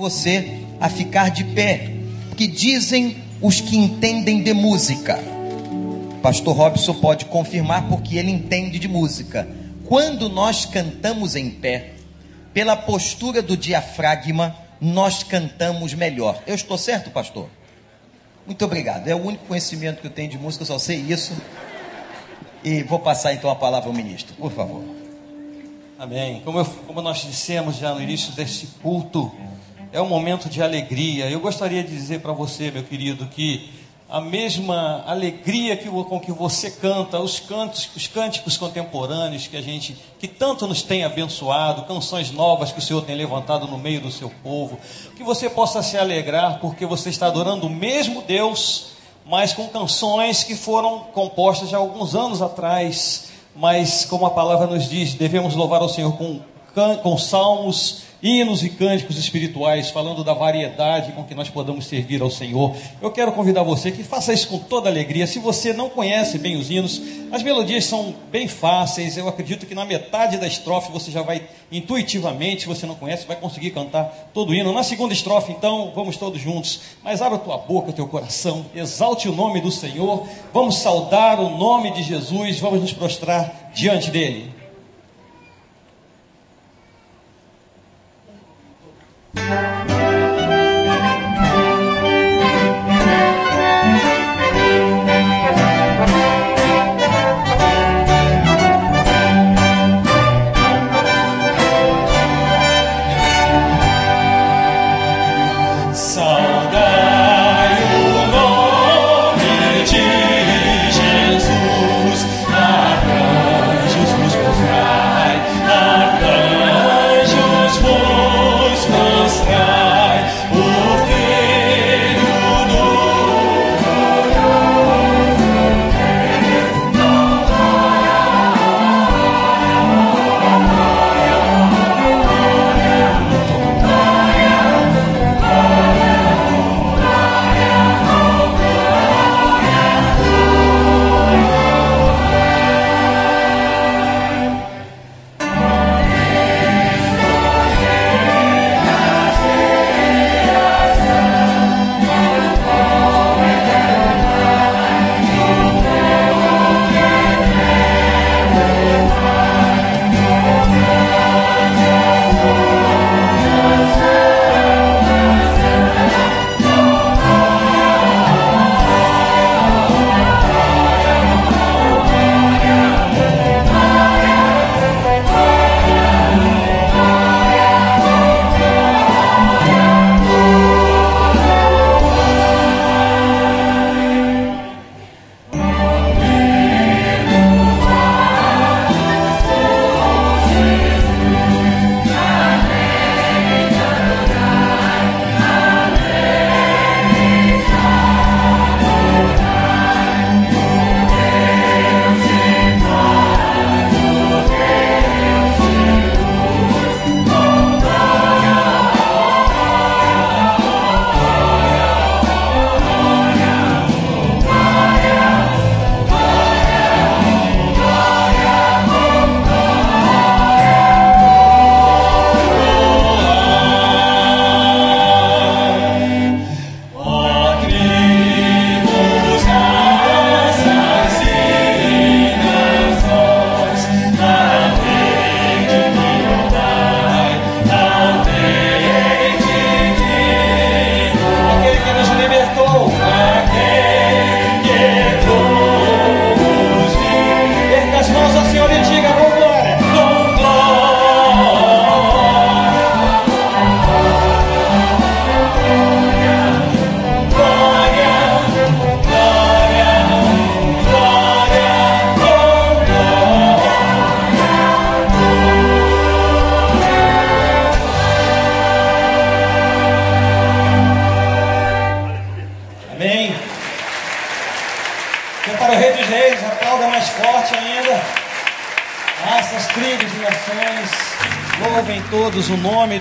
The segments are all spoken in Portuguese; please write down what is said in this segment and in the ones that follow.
você a ficar de pé, que dizem os que entendem de música. Pastor Robson pode confirmar porque ele entende de música. Quando nós cantamos em pé, pela postura do diafragma, nós cantamos melhor. Eu estou certo, pastor? Muito obrigado. É o único conhecimento que eu tenho de música, eu só sei isso. E vou passar então a palavra ao ministro, por favor. Amém. Como, eu, como nós dissemos já no início deste culto, é um momento de alegria. Eu gostaria de dizer para você, meu querido, que a mesma alegria que, com que você canta, os cantos, os cânticos contemporâneos que a gente, que tanto nos tem abençoado, canções novas que o Senhor tem levantado no meio do seu povo, que você possa se alegrar porque você está adorando o mesmo Deus, mas com canções que foram compostas já alguns anos atrás, mas como a palavra nos diz, devemos louvar ao Senhor com, com salmos hinos e cânticos espirituais, falando da variedade com que nós podemos servir ao Senhor. Eu quero convidar você que faça isso com toda alegria. Se você não conhece bem os hinos, as melodias são bem fáceis. Eu acredito que na metade da estrofe você já vai intuitivamente, se você não conhece, vai conseguir cantar todo o hino. Na segunda estrofe, então, vamos todos juntos. Mas abra tua boca, teu coração, exalte o nome do Senhor. Vamos saudar o nome de Jesus, vamos nos prostrar diante dele. Thank you.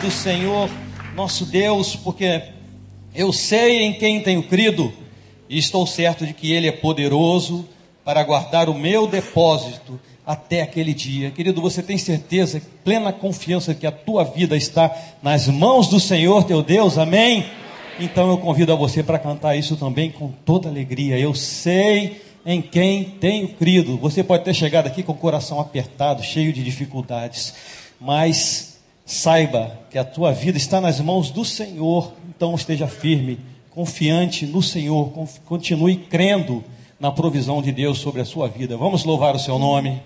Senhor nosso Deus, porque eu sei em quem tenho crido e estou certo de que Ele é poderoso para guardar o meu depósito até aquele dia. Querido, você tem certeza, plena confiança que a tua vida está nas mãos do Senhor teu Deus, amém? Então eu convido a você para cantar isso também com toda alegria. Eu sei em quem tenho crido. Você pode ter chegado aqui com o coração apertado, cheio de dificuldades, mas saiba que a tua vida está nas mãos do Senhor. Então esteja firme, confiante no Senhor, continue crendo na provisão de Deus sobre a sua vida. Vamos louvar o seu nome.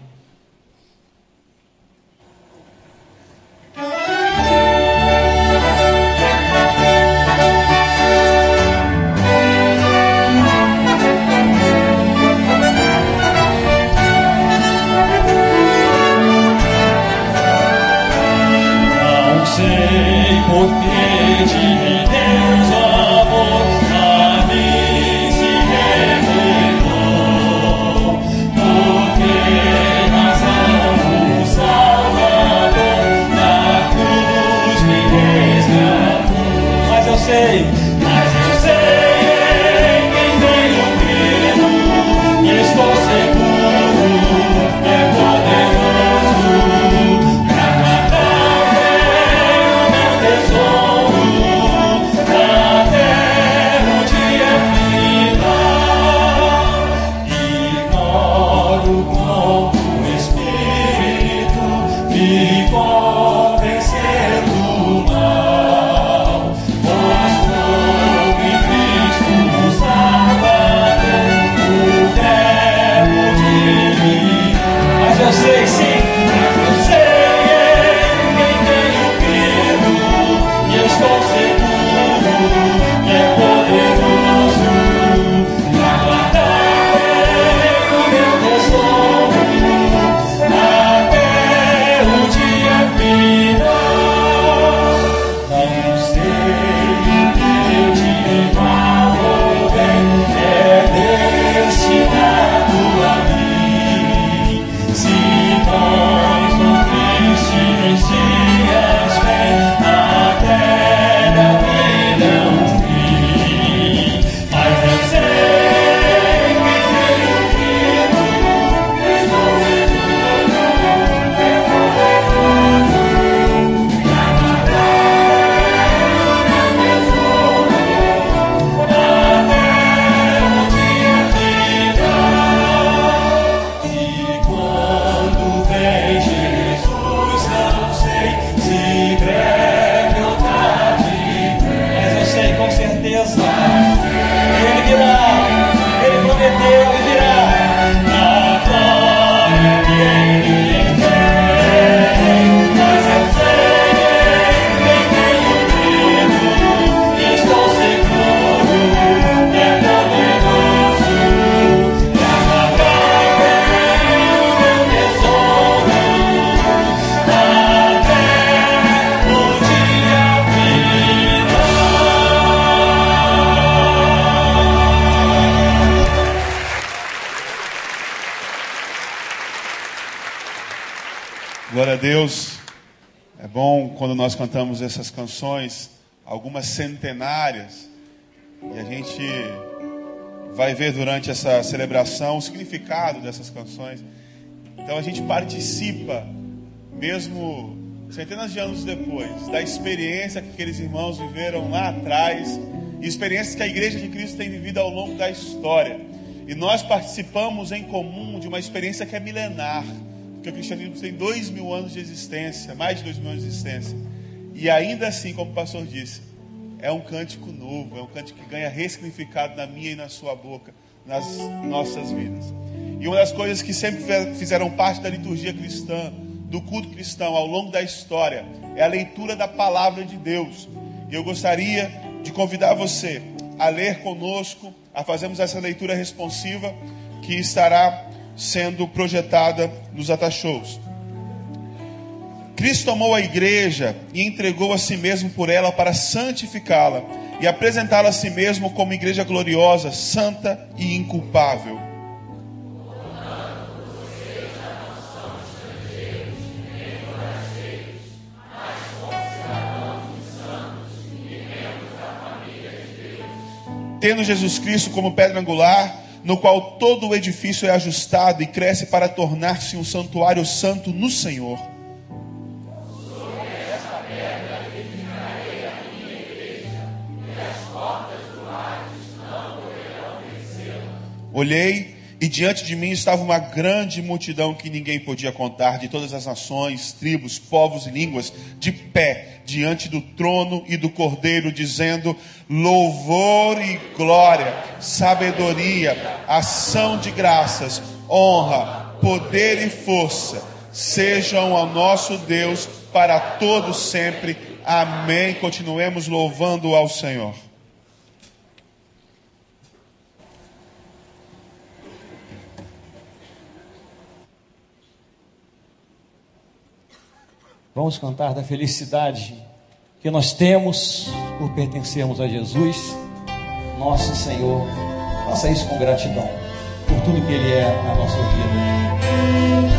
Nós cantamos essas canções, algumas centenárias, e a gente vai ver durante essa celebração o significado dessas canções. Então a gente participa, mesmo centenas de anos depois, da experiência que aqueles irmãos viveram lá atrás, e experiências que a Igreja de Cristo tem vivido ao longo da história. E nós participamos em comum de uma experiência que é milenar, porque o cristianismo tem dois mil anos de existência, mais de dois mil anos de existência. E ainda assim, como o pastor disse, é um cântico novo, é um cântico que ganha ressignificado na minha e na sua boca, nas nossas vidas. E uma das coisas que sempre fizeram parte da liturgia cristã, do culto cristão ao longo da história, é a leitura da palavra de Deus. E eu gostaria de convidar você a ler conosco, a fazermos essa leitura responsiva que estará sendo projetada nos Atachos. Cristo tomou a igreja e entregou a si mesmo por ela para santificá-la e apresentá-la a si mesmo como igreja gloriosa, santa e inculpável. Tendo Jesus Cristo como pedra angular, no qual todo o edifício é ajustado e cresce para tornar-se um santuário santo no Senhor. Olhei e diante de mim estava uma grande multidão que ninguém podia contar, de todas as nações, tribos, povos e línguas, de pé diante do trono e do cordeiro, dizendo: louvor e glória, sabedoria, ação de graças, honra, poder e força sejam ao nosso Deus para todos sempre. Amém. Continuemos louvando ao Senhor. Vamos cantar da felicidade que nós temos por pertencermos a Jesus, nosso Senhor. Faça isso com gratidão por tudo que Ele é na nossa vida.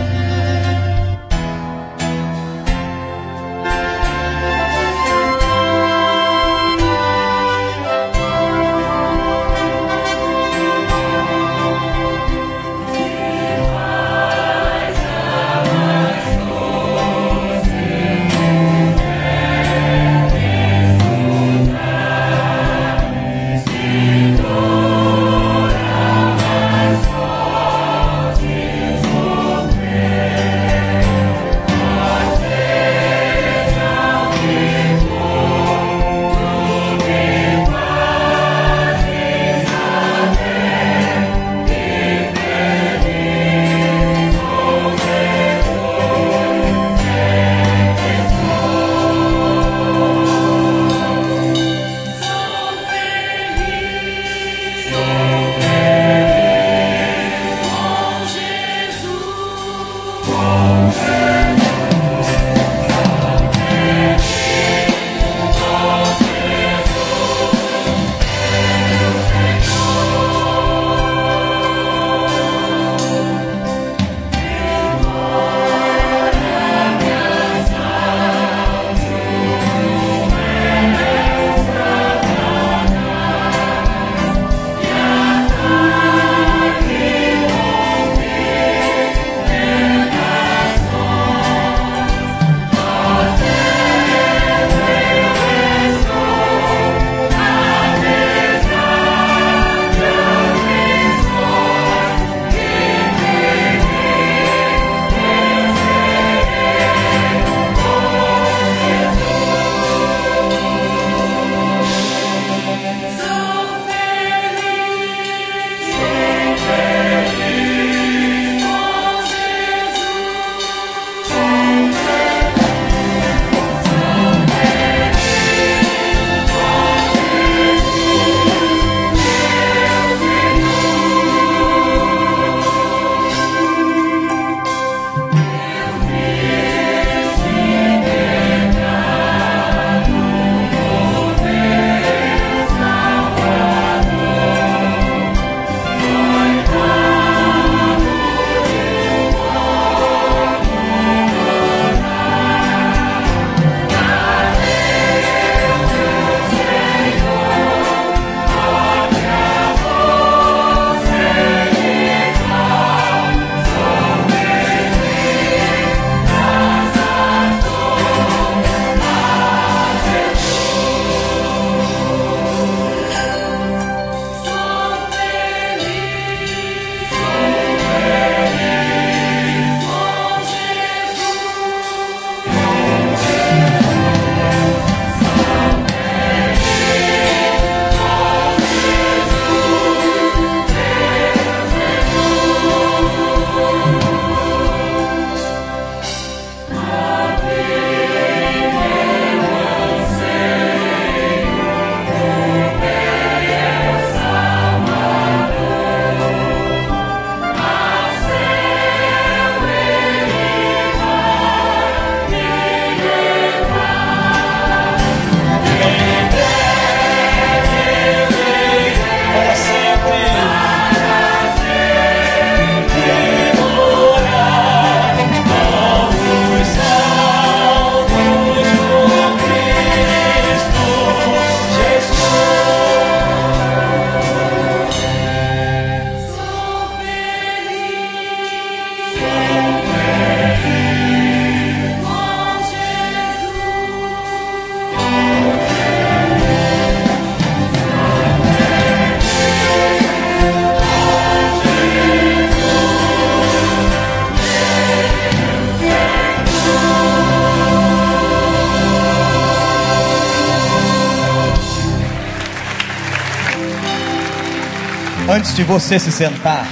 De você se sentar,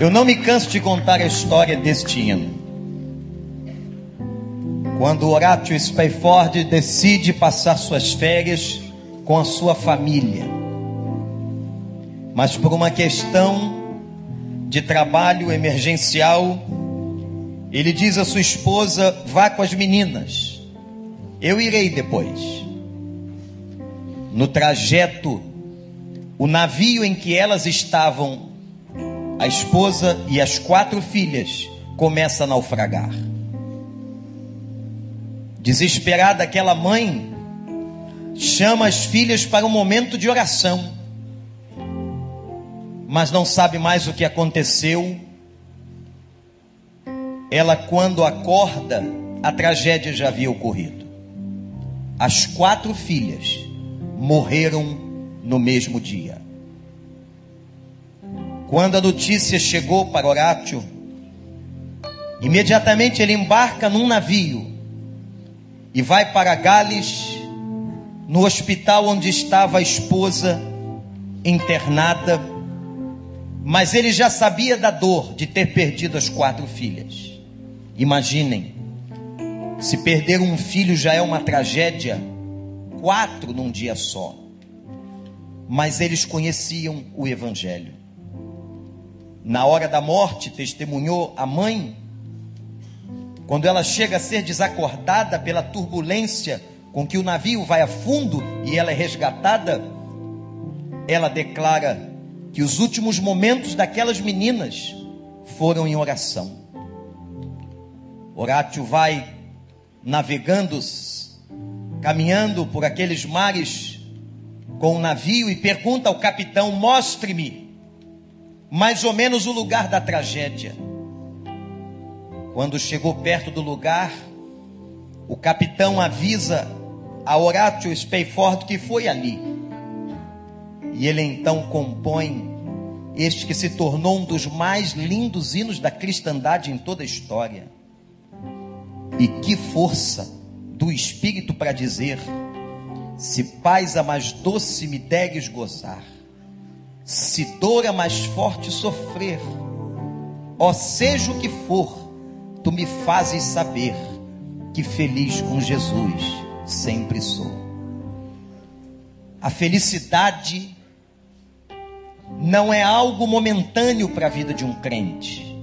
eu não me canso de contar a história deste hino. Quando Horatio Spafford decide passar suas férias com a sua família, mas por uma questão de trabalho emergencial, ele diz à sua esposa: vá com as meninas, eu irei depois. No trajeto, o navio em que elas estavam, a esposa e as quatro filhas, começa a naufragar. Desesperada, aquela mãe chama as filhas para um momento de oração, mas não sabe mais o que aconteceu. Ela, quando acorda, a tragédia já havia ocorrido. As quatro filhas morreram no mesmo dia. Quando a notícia chegou para Horácio, imediatamente ele embarca num navio e vai para Gales, no hospital onde estava a esposa internada, mas ele já sabia da dor de ter perdido as quatro filhas. Imaginem, se perder um filho já é uma tragédia quatro num dia só. Mas eles conheciam o Evangelho. Na hora da morte, testemunhou a mãe, quando ela chega a ser desacordada pela turbulência com que o navio vai a fundo e ela é resgatada, ela declara que os últimos momentos daquelas meninas foram em oração. Horácio vai navegando caminhando por aqueles mares com o um navio e pergunta ao capitão: Mostre-me mais ou menos o lugar da tragédia. Quando chegou perto do lugar, o capitão avisa a Horatio Spafford que foi ali. E ele então compõe este que se tornou um dos mais lindos hinos da cristandade em toda a história. E que força! do Espírito para dizer: se paz a mais doce me deres gozar, se dor a mais forte sofrer, ó seja o que for, tu me fazes saber que feliz com Jesus sempre sou. A felicidade não é algo momentâneo para a vida de um crente.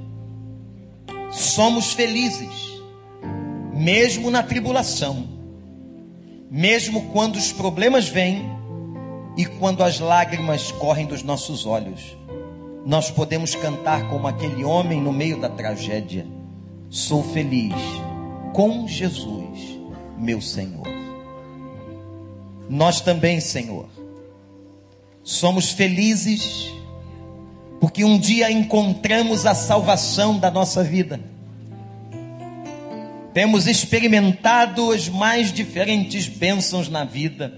Somos felizes mesmo na tribulação, mesmo quando os problemas vêm e quando as lágrimas correm dos nossos olhos, nós podemos cantar como aquele homem no meio da tragédia: Sou feliz com Jesus, meu Senhor. Nós também, Senhor, somos felizes porque um dia encontramos a salvação da nossa vida temos experimentado as mais diferentes bênçãos na vida,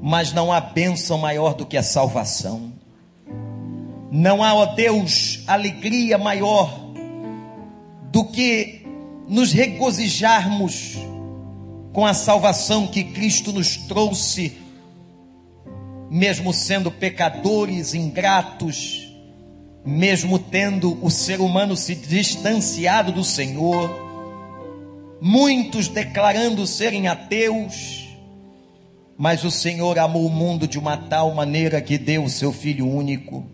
mas não há bênção maior do que a salvação. Não há, ó Deus, alegria maior do que nos regozijarmos com a salvação que Cristo nos trouxe, mesmo sendo pecadores, ingratos, mesmo tendo o ser humano se distanciado do Senhor muitos declarando serem ateus, mas o Senhor amou o mundo de uma tal maneira que deu o seu Filho único,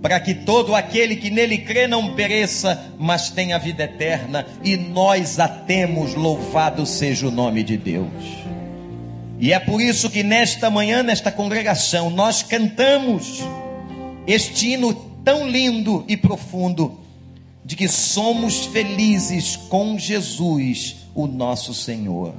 para que todo aquele que nele crê não pereça, mas tenha vida eterna, e nós a temos, louvado seja o nome de Deus. E é por isso que nesta manhã, nesta congregação, nós cantamos este hino tão lindo e profundo de que somos felizes com Jesus, o nosso Senhor.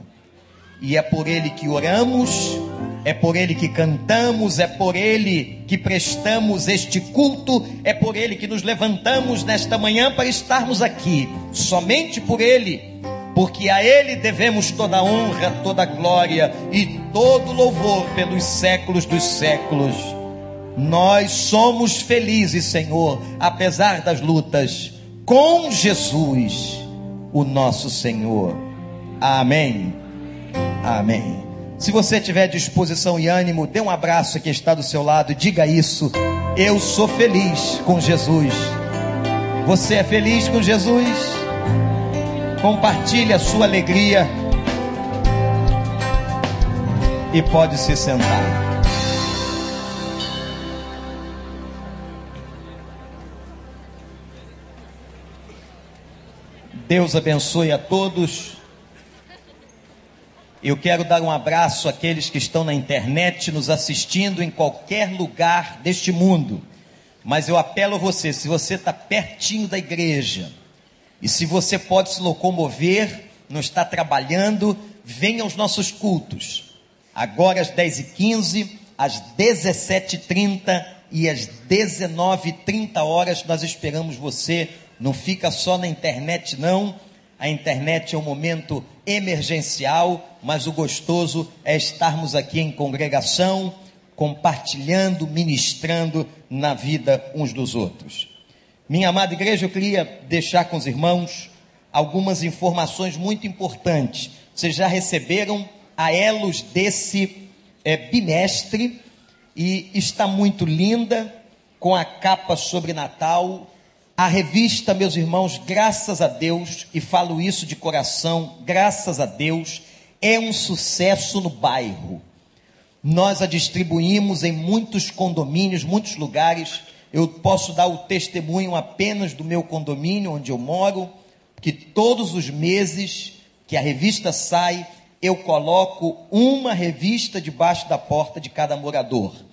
E é por Ele que oramos, é por Ele que cantamos, é por Ele que prestamos este culto, é por Ele que nos levantamos nesta manhã para estarmos aqui, somente por Ele, porque a Ele devemos toda honra, toda glória e todo louvor pelos séculos dos séculos. Nós somos felizes, Senhor, apesar das lutas com Jesus, o nosso Senhor. Amém. Amém. Se você tiver disposição e ânimo, dê um abraço a quem está do seu lado diga isso. Eu sou feliz com Jesus. Você é feliz com Jesus? Compartilhe a sua alegria e pode se sentar. Deus abençoe a todos. Eu quero dar um abraço àqueles que estão na internet nos assistindo em qualquer lugar deste mundo. Mas eu apelo a você, se você está pertinho da igreja e se você pode se locomover, não está trabalhando, venha aos nossos cultos. Agora às 10h15, às 17h30 e às 19h30 horas nós esperamos você não fica só na internet, não. A internet é um momento emergencial, mas o gostoso é estarmos aqui em congregação, compartilhando, ministrando na vida uns dos outros. Minha amada igreja, eu queria deixar com os irmãos algumas informações muito importantes. Vocês já receberam a elos desse é, bimestre e está muito linda, com a capa sobre Natal, a revista, meus irmãos, graças a Deus, e falo isso de coração, graças a Deus, é um sucesso no bairro. Nós a distribuímos em muitos condomínios, muitos lugares. Eu posso dar o testemunho apenas do meu condomínio onde eu moro, que todos os meses que a revista sai, eu coloco uma revista debaixo da porta de cada morador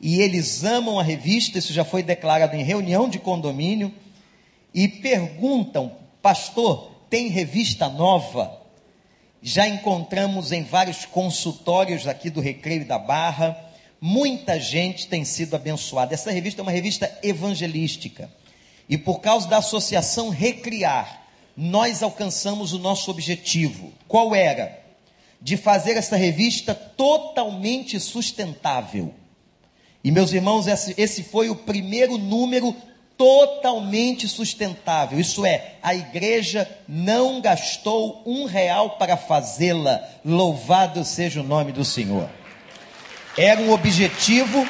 e eles amam a revista, isso já foi declarado em reunião de condomínio, e perguntam, pastor, tem revista nova? Já encontramos em vários consultórios aqui do Recreio da Barra, muita gente tem sido abençoada. Essa revista é uma revista evangelística, e por causa da associação Recriar, nós alcançamos o nosso objetivo. Qual era? De fazer essa revista totalmente sustentável e meus irmãos, esse foi o primeiro número totalmente sustentável. Isso é, a igreja não gastou um real para fazê-la. Louvado seja o nome do Senhor. Era um objetivo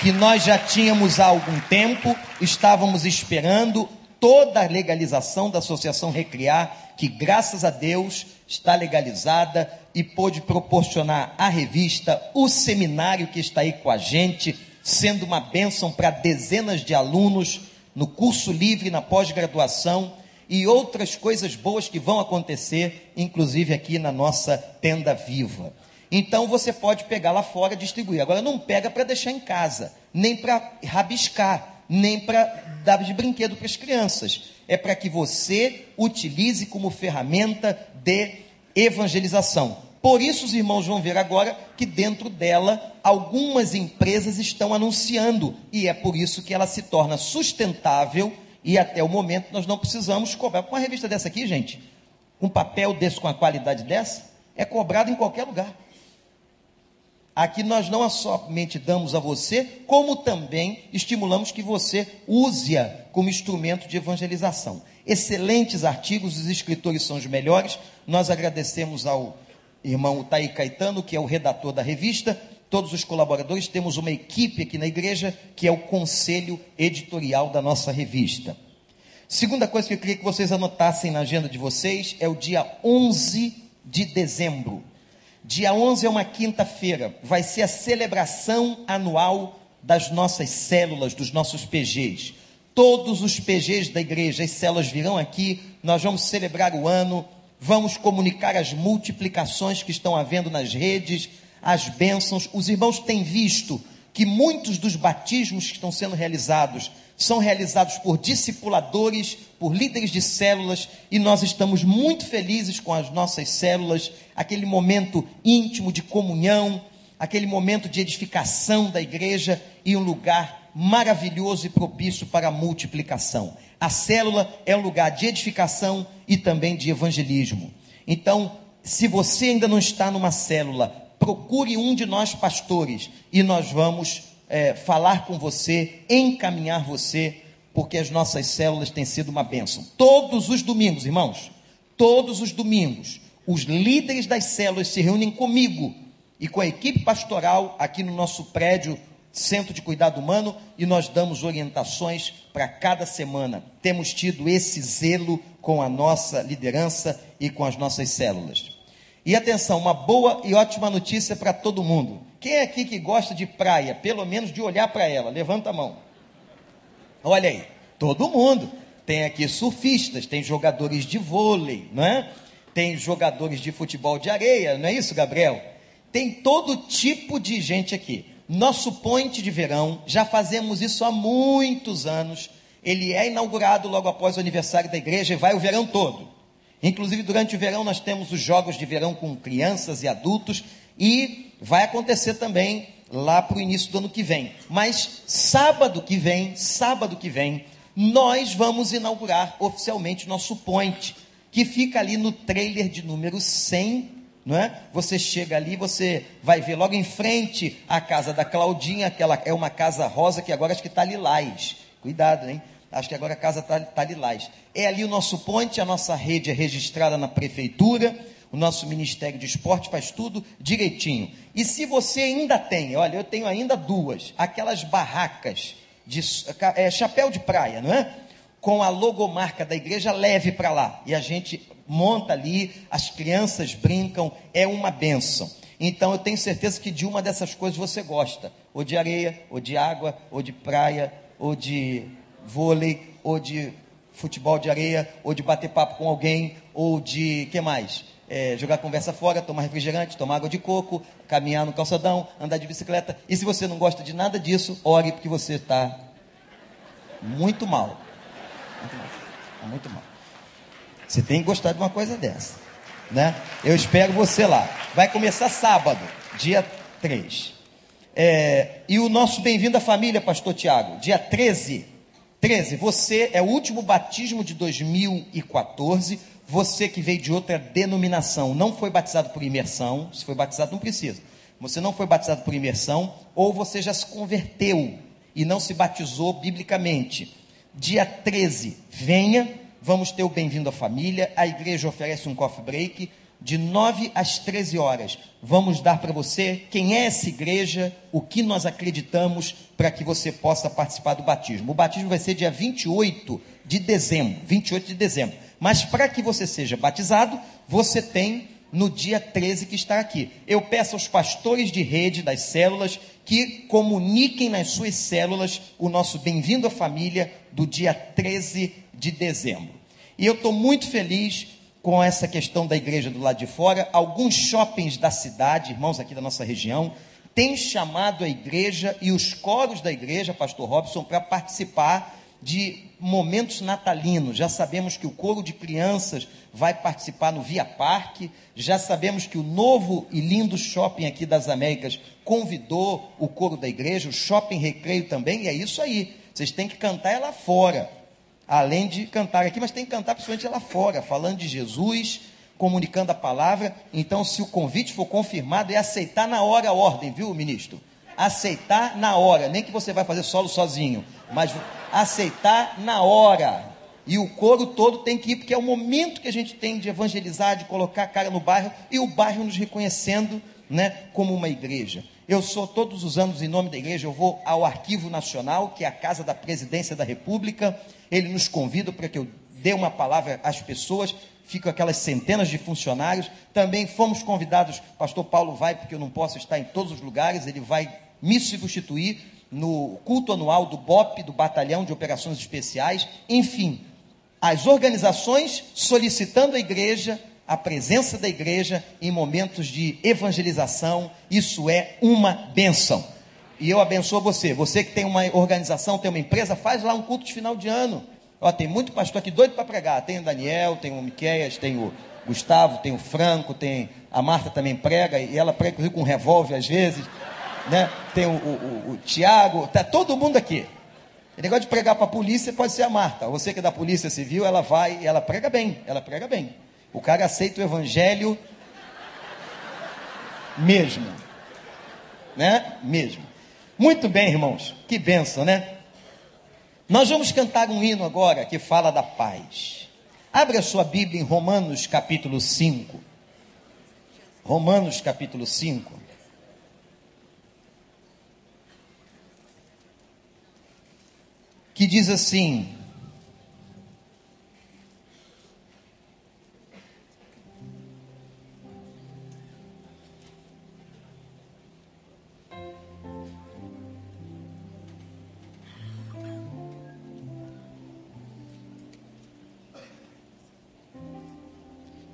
que nós já tínhamos há algum tempo, estávamos esperando toda a legalização da Associação Recriar, que graças a Deus está legalizada e pôde proporcionar à revista o seminário que está aí com a gente, sendo uma bênção para dezenas de alunos no curso livre, na pós-graduação e outras coisas boas que vão acontecer, inclusive aqui na nossa tenda viva. Então você pode pegar lá fora e distribuir. Agora não pega para deixar em casa, nem para rabiscar, nem para dar de brinquedo para as crianças. É para que você utilize como ferramenta de evangelização. Por isso, os irmãos vão ver agora que dentro dela algumas empresas estão anunciando, e é por isso que ela se torna sustentável. E até o momento nós não precisamos cobrar. Uma revista dessa aqui, gente, um papel desse com a qualidade dessa, é cobrado em qualquer lugar. Aqui nós não somente damos a você, como também estimulamos que você use-a como instrumento de evangelização. Excelentes artigos, os escritores são os melhores. Nós agradecemos ao irmão Taí Caetano, que é o redator da revista, todos os colaboradores. Temos uma equipe aqui na igreja, que é o conselho editorial da nossa revista. Segunda coisa que eu queria que vocês anotassem na agenda de vocês é o dia 11 de dezembro. Dia 11 é uma quinta-feira, vai ser a celebração anual das nossas células, dos nossos PGs. Todos os PGs da igreja, as células virão aqui, nós vamos celebrar o ano, vamos comunicar as multiplicações que estão havendo nas redes, as bênçãos. Os irmãos têm visto que muitos dos batismos que estão sendo realizados são realizados por discipuladores, por líderes de células, e nós estamos muito felizes com as nossas células, aquele momento íntimo de comunhão, aquele momento de edificação da igreja e um lugar maravilhoso e propício para a multiplicação. A célula é um lugar de edificação e também de evangelismo. Então, se você ainda não está numa célula, procure um de nós pastores e nós vamos é, falar com você, encaminhar você, porque as nossas células têm sido uma bênção. Todos os domingos, irmãos, todos os domingos, os líderes das células se reúnem comigo e com a equipe pastoral aqui no nosso prédio Centro de Cuidado Humano e nós damos orientações para cada semana. Temos tido esse zelo com a nossa liderança e com as nossas células. E atenção, uma boa e ótima notícia para todo mundo. Quem é aqui que gosta de praia, pelo menos de olhar para ela? Levanta a mão. Olha aí, todo mundo. Tem aqui surfistas, tem jogadores de vôlei, não é? Tem jogadores de futebol de areia, não é isso, Gabriel? Tem todo tipo de gente aqui. Nosso point de verão, já fazemos isso há muitos anos. Ele é inaugurado logo após o aniversário da igreja e vai o verão todo. Inclusive, durante o verão, nós temos os jogos de verão com crianças e adultos. E vai acontecer também lá para o início do ano que vem. Mas sábado que vem, sábado que vem, nós vamos inaugurar oficialmente nosso point, que fica ali no trailer de número 100, não é? Você chega ali, você vai ver logo em frente a casa da Claudinha, aquela é uma casa rosa que agora acho que está lilás. Cuidado, hein? Acho que agora a casa está tá lilás. É ali o nosso ponte, a nossa rede é registrada na prefeitura, o nosso Ministério de Esporte faz tudo direitinho. E se você ainda tem, olha, eu tenho ainda duas, aquelas barracas de é, chapéu de praia, não é? Com a logomarca da igreja, leve para lá. E a gente monta ali, as crianças brincam, é uma benção. Então eu tenho certeza que de uma dessas coisas você gosta, ou de areia, ou de água, ou de praia, ou de vôlei, ou de futebol de areia, ou de bater papo com alguém, ou de que mais? É, jogar conversa fora, tomar refrigerante, tomar água de coco, caminhar no calçadão, andar de bicicleta. E se você não gosta de nada disso, ore porque você está muito mal. Muito mal. Muito mal. Você tem que gostar de uma coisa dessa. Né? Eu espero você lá. Vai começar sábado, dia 3. É, e o nosso bem-vindo à família, pastor Tiago, dia 13. 13, você é o último batismo de 2014. Você que veio de outra denominação, não foi batizado por imersão, se foi batizado não precisa você não foi batizado por imersão, ou você já se converteu e não se batizou biblicamente. Dia 13, venha, vamos ter o bem-vindo à família. A igreja oferece um coffee break de 9 às 13 horas. Vamos dar para você quem é essa igreja, o que nós acreditamos para que você possa participar do batismo. O batismo vai ser dia 28 de dezembro, 28 de dezembro. Mas para que você seja batizado, você tem no dia 13 que está aqui. Eu peço aos pastores de rede das células que comuniquem nas suas células o nosso bem-vindo à família do dia 13 de dezembro. E eu estou muito feliz com essa questão da igreja do lado de fora. Alguns shoppings da cidade, irmãos aqui da nossa região, têm chamado a igreja e os coros da igreja, Pastor Robson, para participar de momentos natalinos. Já sabemos que o coro de crianças vai participar no Via Parque. Já sabemos que o novo e lindo shopping aqui das Américas convidou o coro da igreja, o Shopping Recreio também, e é isso aí. Vocês têm que cantar lá fora, além de cantar aqui, mas tem que cantar principalmente lá fora, falando de Jesus, comunicando a palavra. Então, se o convite for confirmado, é aceitar na hora a ordem, viu, ministro? Aceitar na hora, nem que você vai fazer solo sozinho, mas aceitar na hora. E o coro todo tem que ir, porque é o momento que a gente tem de evangelizar, de colocar a cara no bairro e o bairro nos reconhecendo né, como uma igreja. Eu sou todos os anos, em nome da igreja, eu vou ao Arquivo Nacional, que é a casa da presidência da República. Ele nos convida para que eu dê uma palavra às pessoas. Ficam aquelas centenas de funcionários. Também fomos convidados, pastor Paulo vai, porque eu não posso estar em todos os lugares, ele vai me substituir no culto anual do BOP, do Batalhão de Operações Especiais, enfim, as organizações solicitando a igreja, a presença da igreja em momentos de evangelização, isso é uma benção. E eu abençoo você. Você que tem uma organização, tem uma empresa, faz lá um culto de final de ano. Ó, tem muito pastor aqui doido para pregar. Tem o Daniel, tem o Miqueias, tem o Gustavo, tem o Franco, tem a Marta também prega, e ela prega com um revólver às vezes né? tem o, o, o, Tiago, tá todo mundo aqui. O negócio de pregar para a polícia pode ser a Marta. Você que é da Polícia Civil, ela vai e ela prega bem, ela prega bem. O cara aceita o evangelho mesmo. Né? Mesmo. Muito bem, irmãos. Que benção, né? Nós vamos cantar um hino agora que fala da paz. Abra sua Bíblia em Romanos capítulo 5. Romanos capítulo 5. Que diz assim: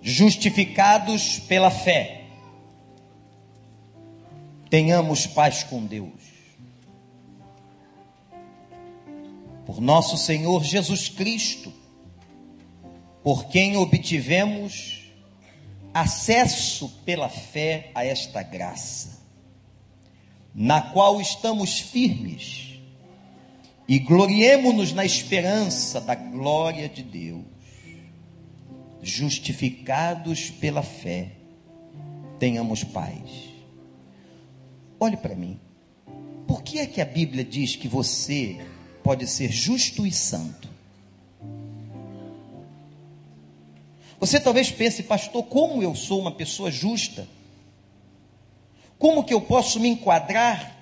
justificados pela fé, tenhamos paz com Deus. Por nosso Senhor Jesus Cristo, por quem obtivemos acesso pela fé a esta graça, na qual estamos firmes e gloriemo-nos na esperança da glória de Deus justificados pela fé, tenhamos paz. Olhe para mim. Por que é que a Bíblia diz que você pode ser justo e santo? Você talvez pense, pastor, como eu sou uma pessoa justa? Como que eu posso me enquadrar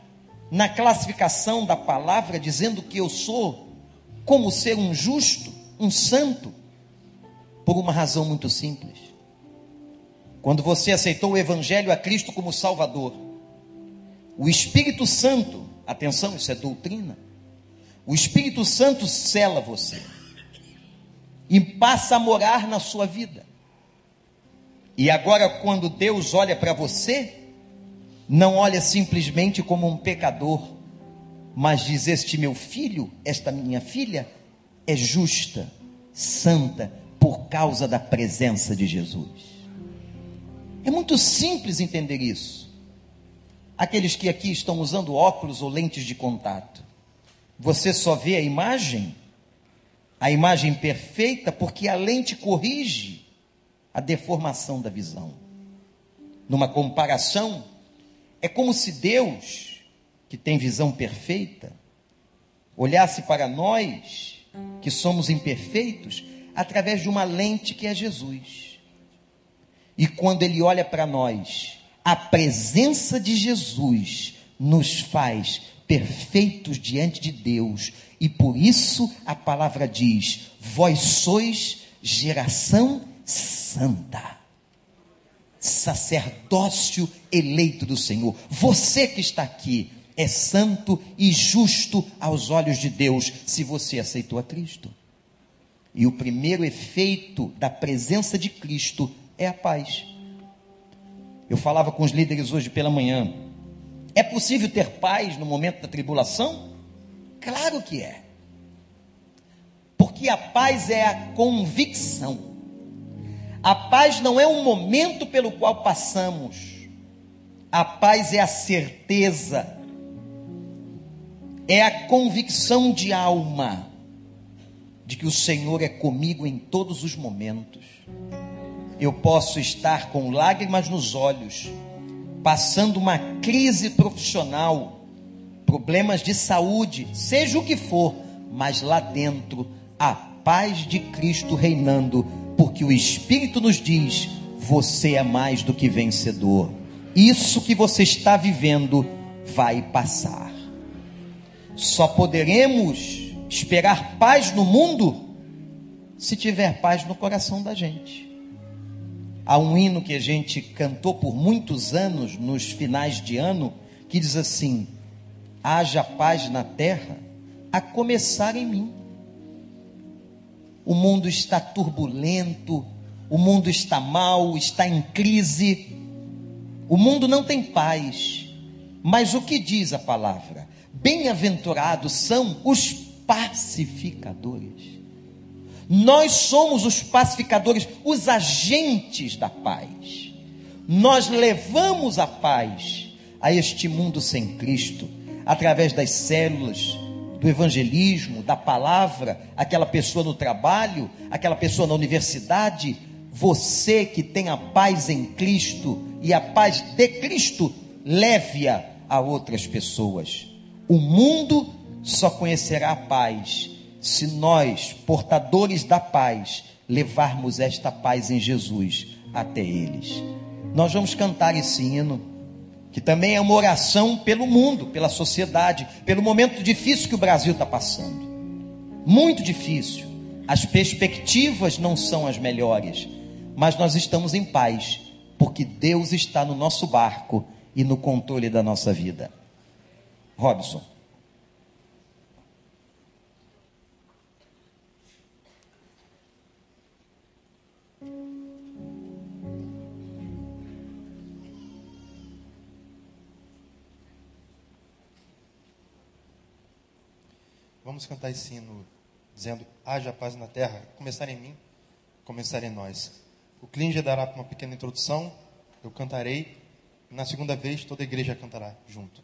na classificação da palavra dizendo que eu sou como ser um justo, um santo? Por uma razão muito simples. Quando você aceitou o Evangelho a Cristo como Salvador, o Espírito Santo, atenção, isso é doutrina, o Espírito Santo cela você e passa a morar na sua vida. E agora, quando Deus olha para você, não olha simplesmente como um pecador, mas diz: Este meu filho, esta minha filha, é justa, santa, por causa da presença de Jesus. É muito simples entender isso. Aqueles que aqui estão usando óculos ou lentes de contato, você só vê a imagem, a imagem perfeita, porque a lente corrige a deformação da visão. Numa comparação, é como se Deus, que tem visão perfeita, olhasse para nós, que somos imperfeitos, através de uma lente que é Jesus. E quando ele olha para nós, a presença de Jesus nos faz perfeitos diante de Deus, e por isso a palavra diz: Vós sois geração santa, sacerdócio eleito do Senhor. Você que está aqui é santo e justo aos olhos de Deus, se você aceitou a Cristo. E o primeiro efeito da presença de Cristo é a paz. Eu falava com os líderes hoje pela manhã. É possível ter paz no momento da tribulação? Claro que é. Porque a paz é a convicção. A paz não é um momento pelo qual passamos. A paz é a certeza. É a convicção de alma de que o Senhor é comigo em todos os momentos. Eu posso estar com lágrimas nos olhos, passando uma crise profissional, problemas de saúde, seja o que for, mas lá dentro a paz de Cristo reinando, porque o Espírito nos diz: você é mais do que vencedor. Isso que você está vivendo vai passar. Só poderemos esperar paz no mundo se tiver paz no coração da gente. Há um hino que a gente cantou por muitos anos, nos finais de ano, que diz assim: haja paz na terra, a começar em mim. O mundo está turbulento, o mundo está mal, está em crise, o mundo não tem paz. Mas o que diz a palavra? Bem-aventurados são os pacificadores. Nós somos os pacificadores, os agentes da paz. Nós levamos a paz a este mundo sem Cristo, através das células, do evangelismo, da palavra, aquela pessoa no trabalho, aquela pessoa na universidade. Você que tem a paz em Cristo e a paz de Cristo, leve-a a outras pessoas. O mundo só conhecerá a paz se nós, portadores da paz, levarmos esta paz em Jesus até eles. Nós vamos cantar esse hino, que também é uma oração pelo mundo, pela sociedade, pelo momento difícil que o Brasil está passando. muito difícil, as perspectivas não são as melhores, mas nós estamos em paz, porque Deus está no nosso barco e no controle da nossa vida. Robson. Vamos cantar esse hino dizendo: haja paz na terra. Começar em mim, começar em nós. O Klinger dará uma pequena introdução, eu cantarei, na segunda vez toda a igreja cantará junto.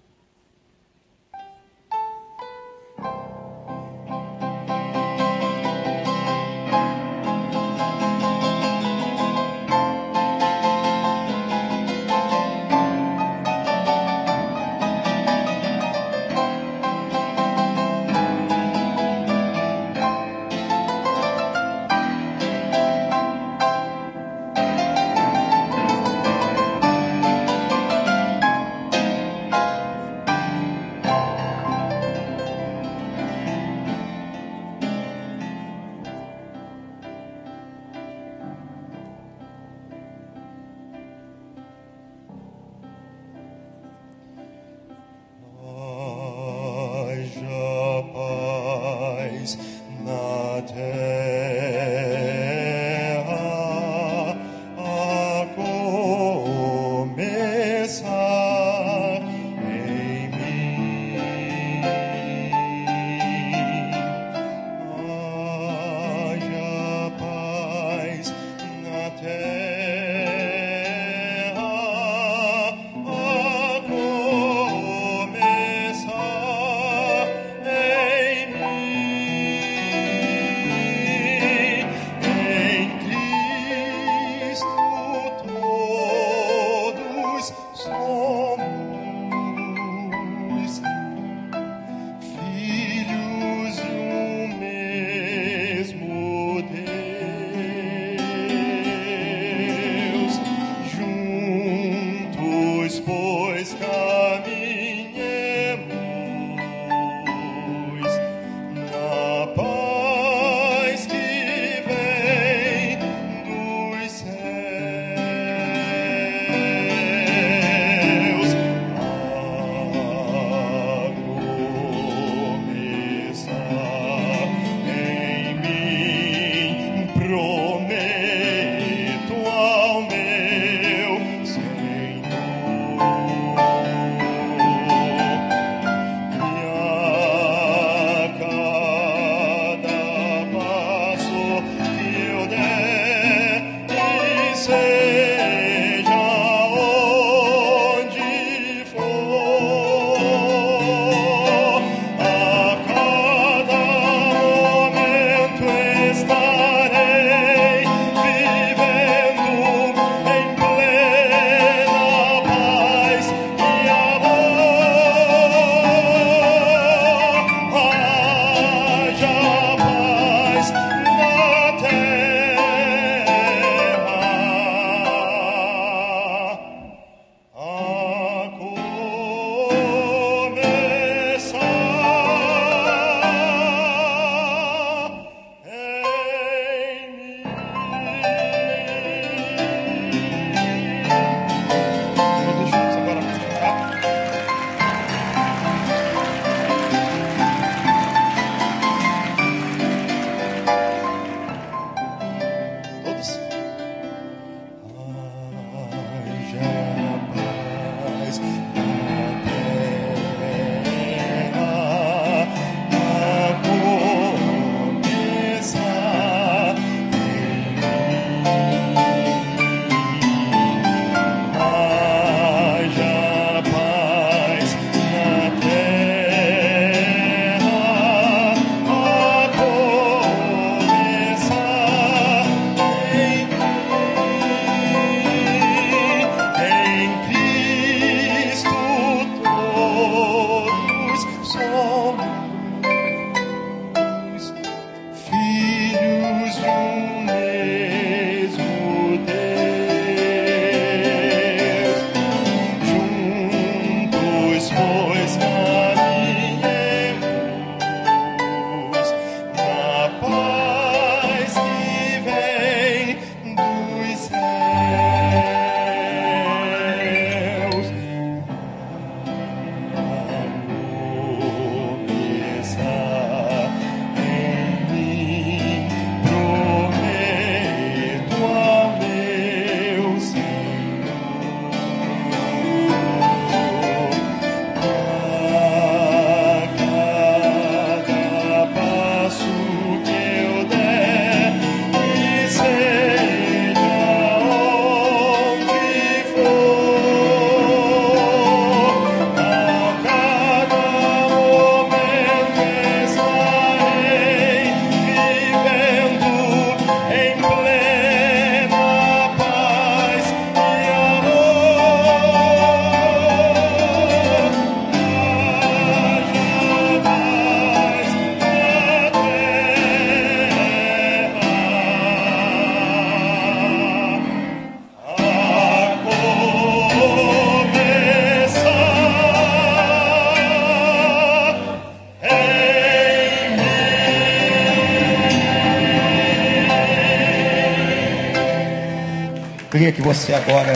Você agora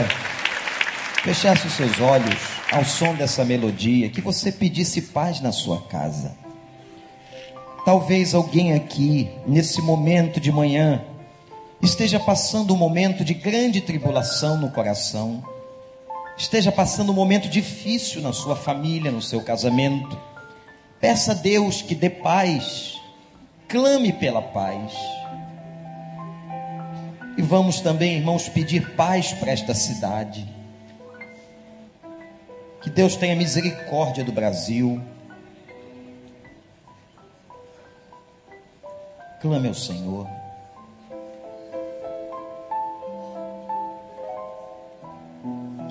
fechasse os seus olhos ao som dessa melodia, que você pedisse paz na sua casa. Talvez alguém aqui, nesse momento de manhã, esteja passando um momento de grande tribulação no coração, esteja passando um momento difícil na sua família, no seu casamento. Peça a Deus que dê paz, clame pela paz. Vamos também, irmãos, pedir paz para esta cidade. Que Deus tenha misericórdia do Brasil. Clame ao Senhor.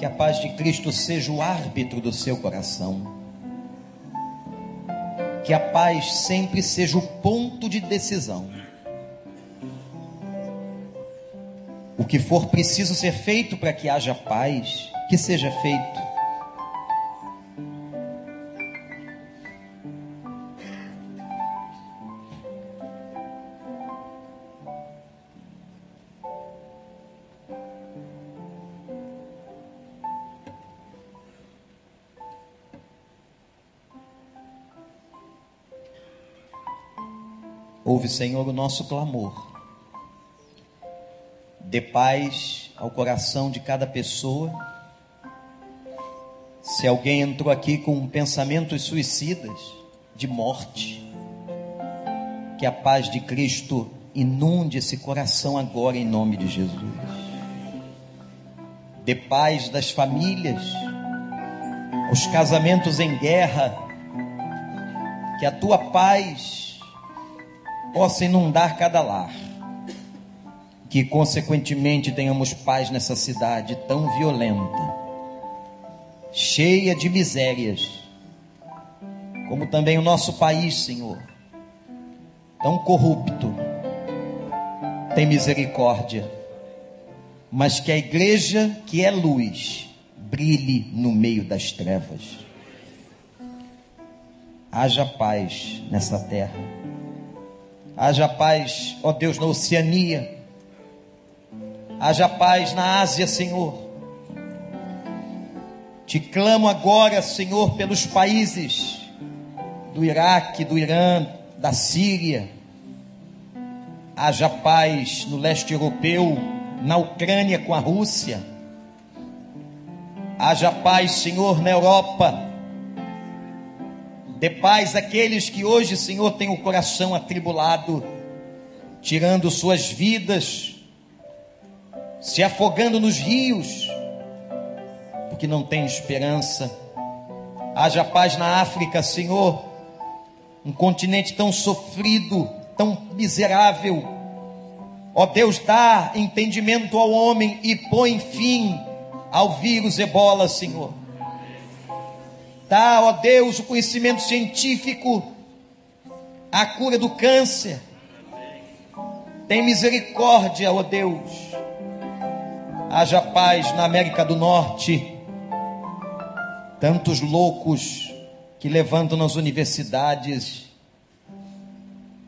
Que a paz de Cristo seja o árbitro do seu coração. Que a paz sempre seja o ponto de decisão. Que for preciso ser feito para que haja paz, que seja feito. Ouve, Senhor, o nosso clamor dê paz ao coração de cada pessoa. Se alguém entrou aqui com pensamentos suicidas, de morte, que a paz de Cristo inunde esse coração agora em nome de Jesus. Dê paz das famílias, os casamentos em guerra, que a tua paz possa inundar cada lar que consequentemente tenhamos paz nessa cidade tão violenta, cheia de misérias, como também o nosso país, Senhor, tão corrupto. Tem misericórdia, mas que a igreja que é luz brilhe no meio das trevas. Haja paz nessa terra. Haja paz, ó Deus, na Oceania Haja paz na Ásia, Senhor. Te clamo agora, Senhor, pelos países do Iraque, do Irã, da Síria. Haja paz no leste europeu, na Ucrânia com a Rússia. Haja paz, Senhor, na Europa. Dê paz àqueles que hoje, Senhor, têm o coração atribulado, tirando suas vidas se afogando nos rios, porque não tem esperança. Haja paz na África, Senhor, um continente tão sofrido, tão miserável. Ó Deus, dá entendimento ao homem e põe fim ao vírus ebola, Senhor. Dá, ó Deus, o conhecimento científico, a cura do câncer. Tem misericórdia, ó Deus haja paz na América do Norte. Tantos loucos que levantam nas universidades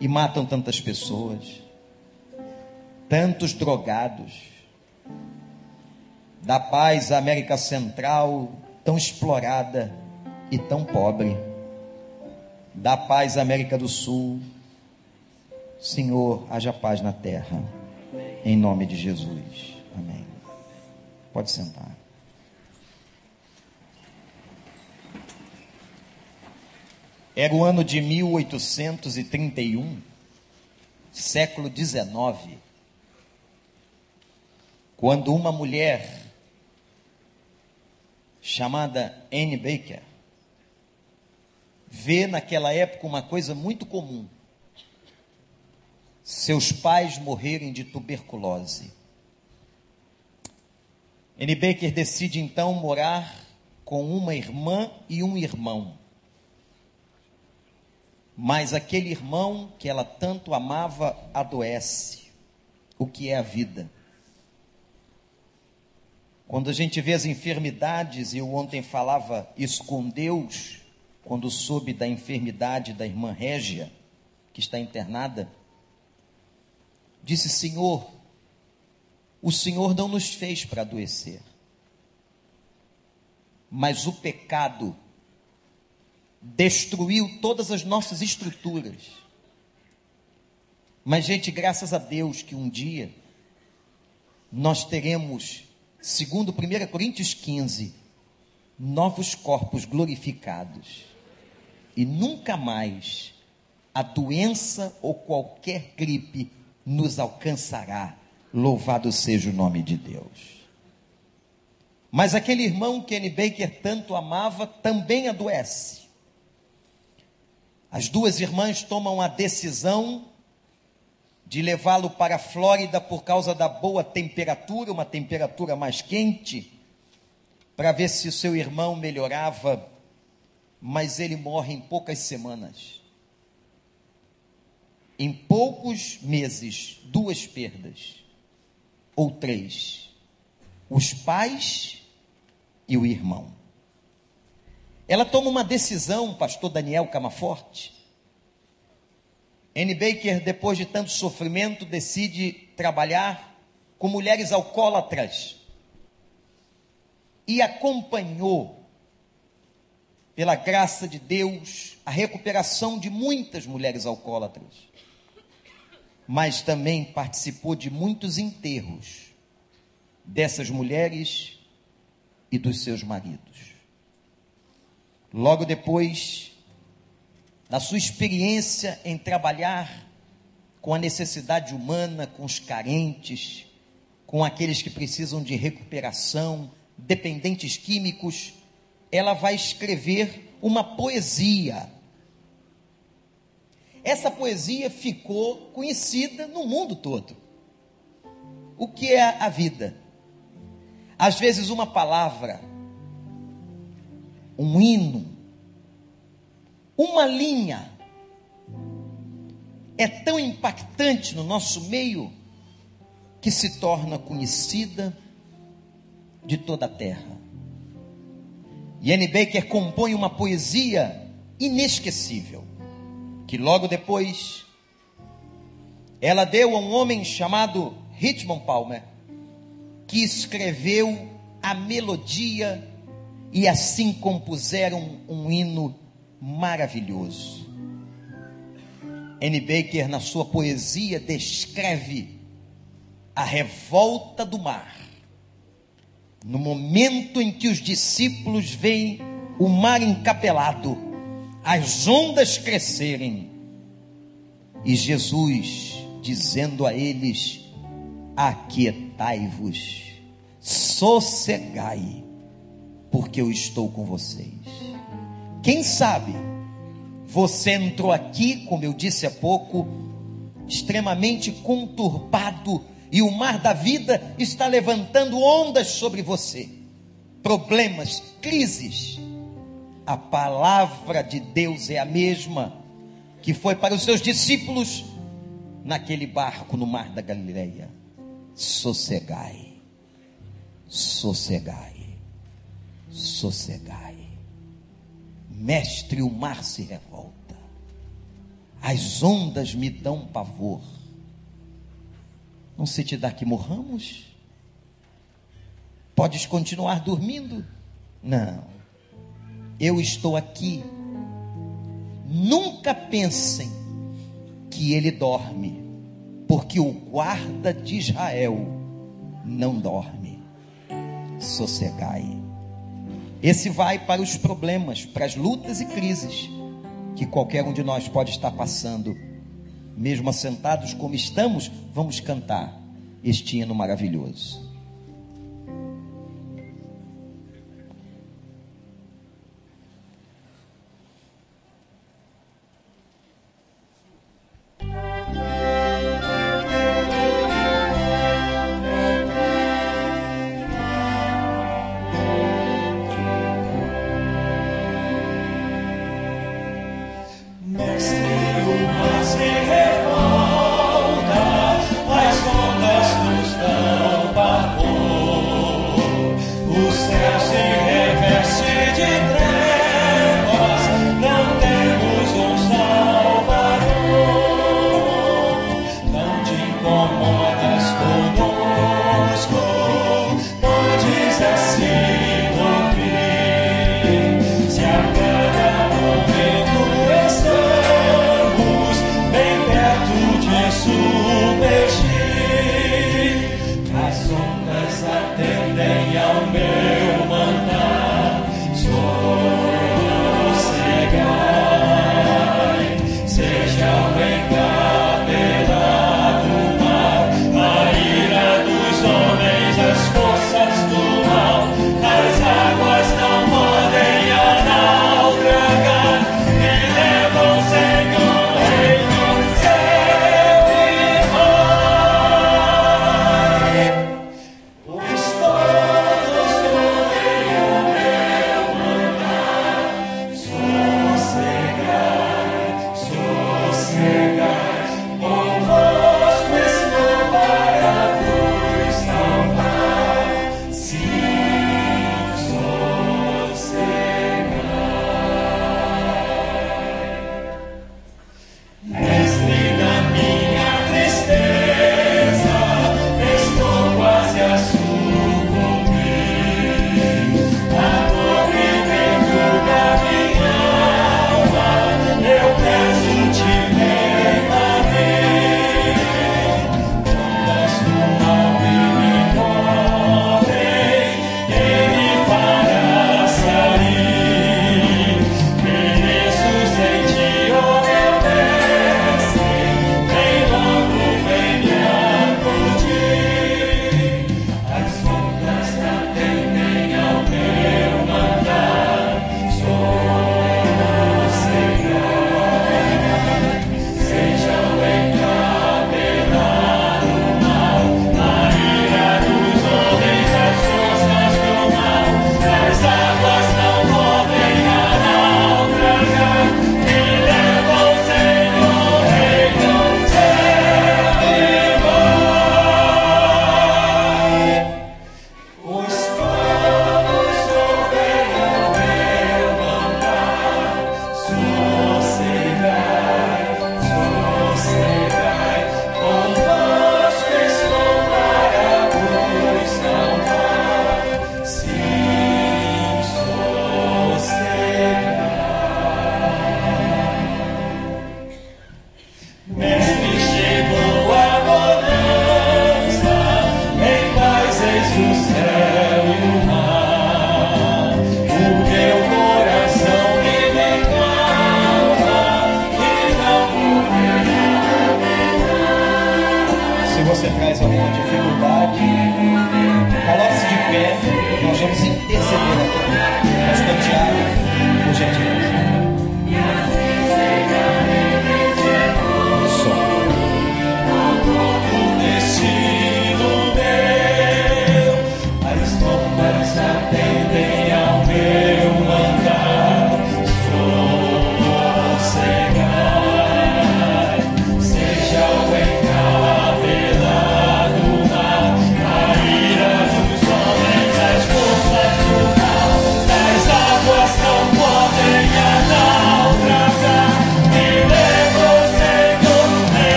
e matam tantas pessoas. Tantos drogados. Da paz à América Central, tão explorada e tão pobre. Da paz à América do Sul. Senhor, haja paz na terra. Em nome de Jesus. Pode sentar. Era o ano de 1831, século 19, quando uma mulher chamada Anne Baker vê naquela época uma coisa muito comum: seus pais morrerem de tuberculose. N. Baker decide então morar com uma irmã e um irmão. Mas aquele irmão que ela tanto amava adoece. O que é a vida? Quando a gente vê as enfermidades, e eu ontem falava isso com Deus, quando soube da enfermidade da irmã Régia, que está internada, disse: Senhor, o Senhor não nos fez para adoecer. Mas o pecado destruiu todas as nossas estruturas. Mas, gente, graças a Deus que um dia nós teremos, segundo 1 Coríntios 15, novos corpos glorificados. E nunca mais a doença ou qualquer gripe nos alcançará. Louvado seja o nome de Deus. Mas aquele irmão que N. Baker tanto amava também adoece. As duas irmãs tomam a decisão de levá-lo para a Flórida por causa da boa temperatura, uma temperatura mais quente, para ver se o seu irmão melhorava, mas ele morre em poucas semanas. Em poucos meses, duas perdas, ou três: os pais e o irmão. Ela toma uma decisão, pastor Daniel Camaforte, N. Baker, depois de tanto sofrimento, decide trabalhar com mulheres alcoólatras e acompanhou, pela graça de Deus, a recuperação de muitas mulheres alcoólatras, mas também participou de muitos enterros dessas mulheres e dos seus maridos. Logo depois, na sua experiência em trabalhar com a necessidade humana, com os carentes, com aqueles que precisam de recuperação, dependentes químicos, ela vai escrever uma poesia. Essa poesia ficou conhecida no mundo todo. O que é a vida? Às vezes, uma palavra, um hino, uma linha é tão impactante no nosso meio que se torna conhecida de toda a terra. Anne Baker compõe uma poesia inesquecível, que logo depois ela deu a um homem chamado Richmond Palmer, que escreveu a melodia e assim compuseram um hino maravilhoso. N. Baker, na sua poesia, descreve a revolta do mar. No momento em que os discípulos veem o mar encapelado, as ondas crescerem, e Jesus dizendo a eles: Aquietai-vos, sossegai, porque eu estou com vocês. Quem sabe você entrou aqui, como eu disse há pouco, extremamente conturbado e o mar da vida está levantando ondas sobre você, problemas, crises. A palavra de Deus é a mesma que foi para os seus discípulos naquele barco no mar da Galileia. Sossegai, sossegai, sossegai. Mestre, o mar se revolta, as ondas me dão pavor. Não se te dá que morramos? Podes continuar dormindo? Não, eu estou aqui. Nunca pensem que ele dorme, porque o guarda de Israel não dorme. Sossegai. Esse vai para os problemas, para as lutas e crises que qualquer um de nós pode estar passando. Mesmo assentados como estamos, vamos cantar este hino maravilhoso. say.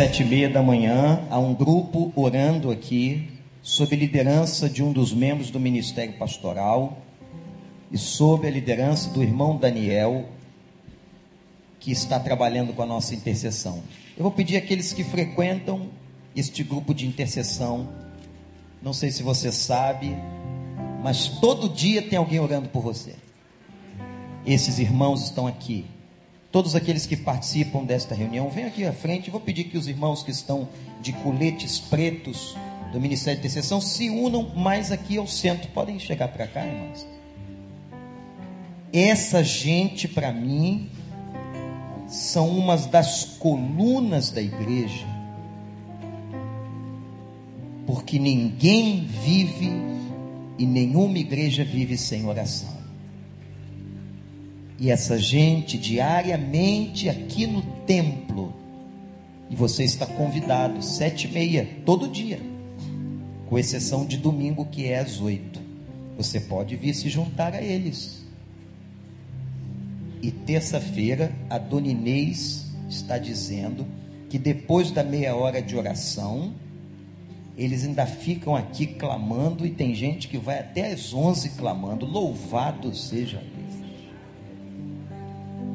Sete e meia da manhã, há um grupo orando aqui, sob liderança de um dos membros do Ministério Pastoral e sob a liderança do irmão Daniel, que está trabalhando com a nossa intercessão. Eu vou pedir àqueles que frequentam este grupo de intercessão, não sei se você sabe, mas todo dia tem alguém orando por você. Esses irmãos estão aqui. Todos aqueles que participam desta reunião, venham aqui à frente. Vou pedir que os irmãos que estão de coletes pretos do Ministério de Intercessão se unam mais aqui ao centro. Podem chegar para cá, irmãos. Essa gente, para mim, são umas das colunas da igreja. Porque ninguém vive e nenhuma igreja vive sem oração. E essa gente diariamente aqui no templo, e você está convidado, sete e meia, todo dia, com exceção de domingo que é às oito. Você pode vir se juntar a eles. E terça-feira, a Dona Inês está dizendo que depois da meia hora de oração, eles ainda ficam aqui clamando e tem gente que vai até às onze clamando. Louvado seja Deus.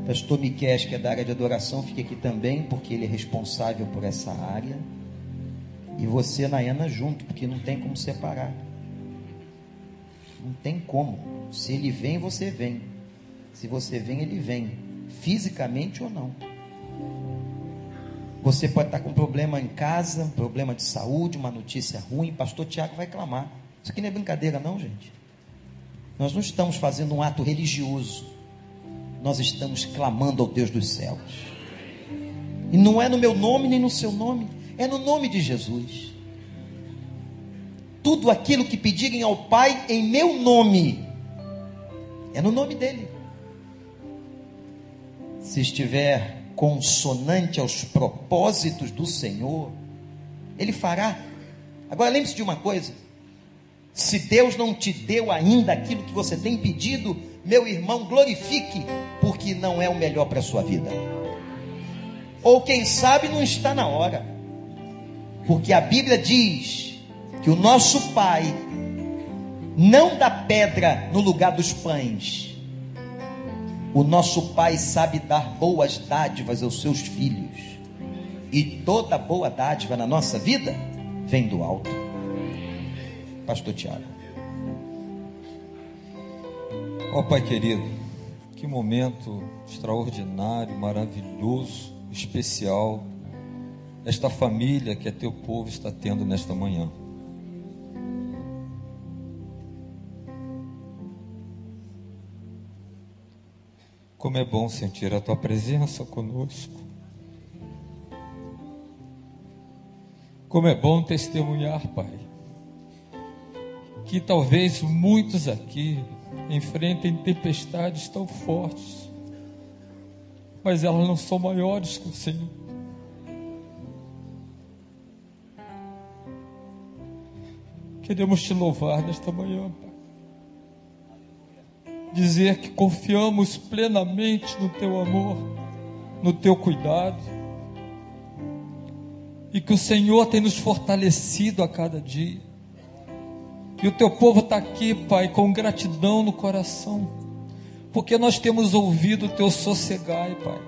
Pastor Miquel, que é da área de adoração, fica aqui também, porque ele é responsável por essa área. E você, Nayana, junto, porque não tem como separar. Não tem como. Se ele vem, você vem. Se você vem, ele vem. Fisicamente ou não. Você pode estar com um problema em casa, um problema de saúde, uma notícia ruim. Pastor Tiago vai clamar. Isso aqui não é brincadeira, não, gente. Nós não estamos fazendo um ato religioso nós estamos clamando ao Deus dos céus. E não é no meu nome nem no seu nome, é no nome de Jesus. Tudo aquilo que pedirem ao Pai em meu nome, é no nome dele. Se estiver consonante aos propósitos do Senhor, Ele fará. Agora lembre-se de uma coisa: se Deus não te deu ainda aquilo que você tem pedido, meu irmão, glorifique, porque não é o melhor para a sua vida. Ou quem sabe não está na hora. Porque a Bíblia diz que o nosso Pai não dá pedra no lugar dos pães. O nosso Pai sabe dar boas dádivas aos seus filhos. E toda boa dádiva na nossa vida vem do alto. Pastor Tiago. Ó oh, Pai querido, que momento extraordinário, maravilhoso, especial, esta família que é teu povo está tendo nesta manhã. Como é bom sentir a tua presença conosco. Como é bom testemunhar, Pai, que talvez muitos aqui enfrentem tempestades tão fortes, mas elas não são maiores que o Senhor. Queremos te louvar nesta manhã, Pai. Dizer que confiamos plenamente no Teu amor, no Teu cuidado, e que o Senhor tem nos fortalecido a cada dia. E o teu povo está aqui, Pai, com gratidão no coração, porque nós temos ouvido o teu sossegai, Pai.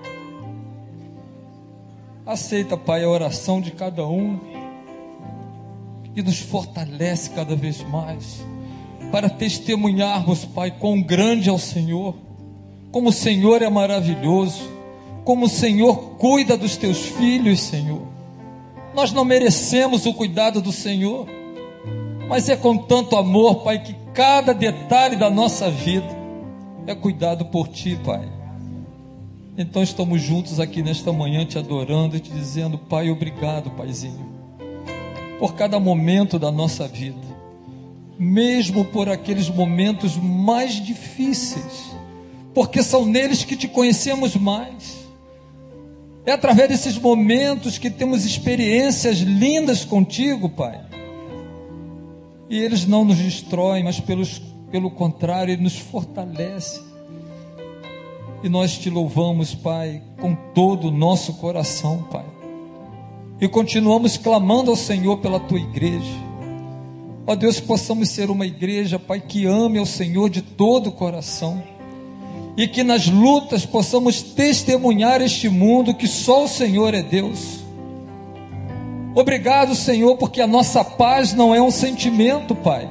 Aceita, Pai, a oração de cada um. E nos fortalece cada vez mais. Para testemunharmos, Pai, quão grande é o Senhor, como o Senhor é maravilhoso, como o Senhor cuida dos teus filhos, Senhor. Nós não merecemos o cuidado do Senhor mas é com tanto amor, Pai, que cada detalhe da nossa vida é cuidado por Ti, Pai. Então estamos juntos aqui nesta manhã te adorando e te dizendo, Pai, obrigado, Paizinho, por cada momento da nossa vida, mesmo por aqueles momentos mais difíceis, porque são neles que te conhecemos mais. É através desses momentos que temos experiências lindas contigo, Pai. E eles não nos destroem, mas pelos, pelo contrário, ele nos fortalece. E nós te louvamos, Pai, com todo o nosso coração, Pai. e continuamos clamando ao Senhor pela tua igreja. Ó Deus, possamos ser uma igreja, Pai, que ame ao Senhor de todo o coração e que nas lutas possamos testemunhar este mundo que só o Senhor é Deus. Obrigado, Senhor, porque a nossa paz não é um sentimento, Pai,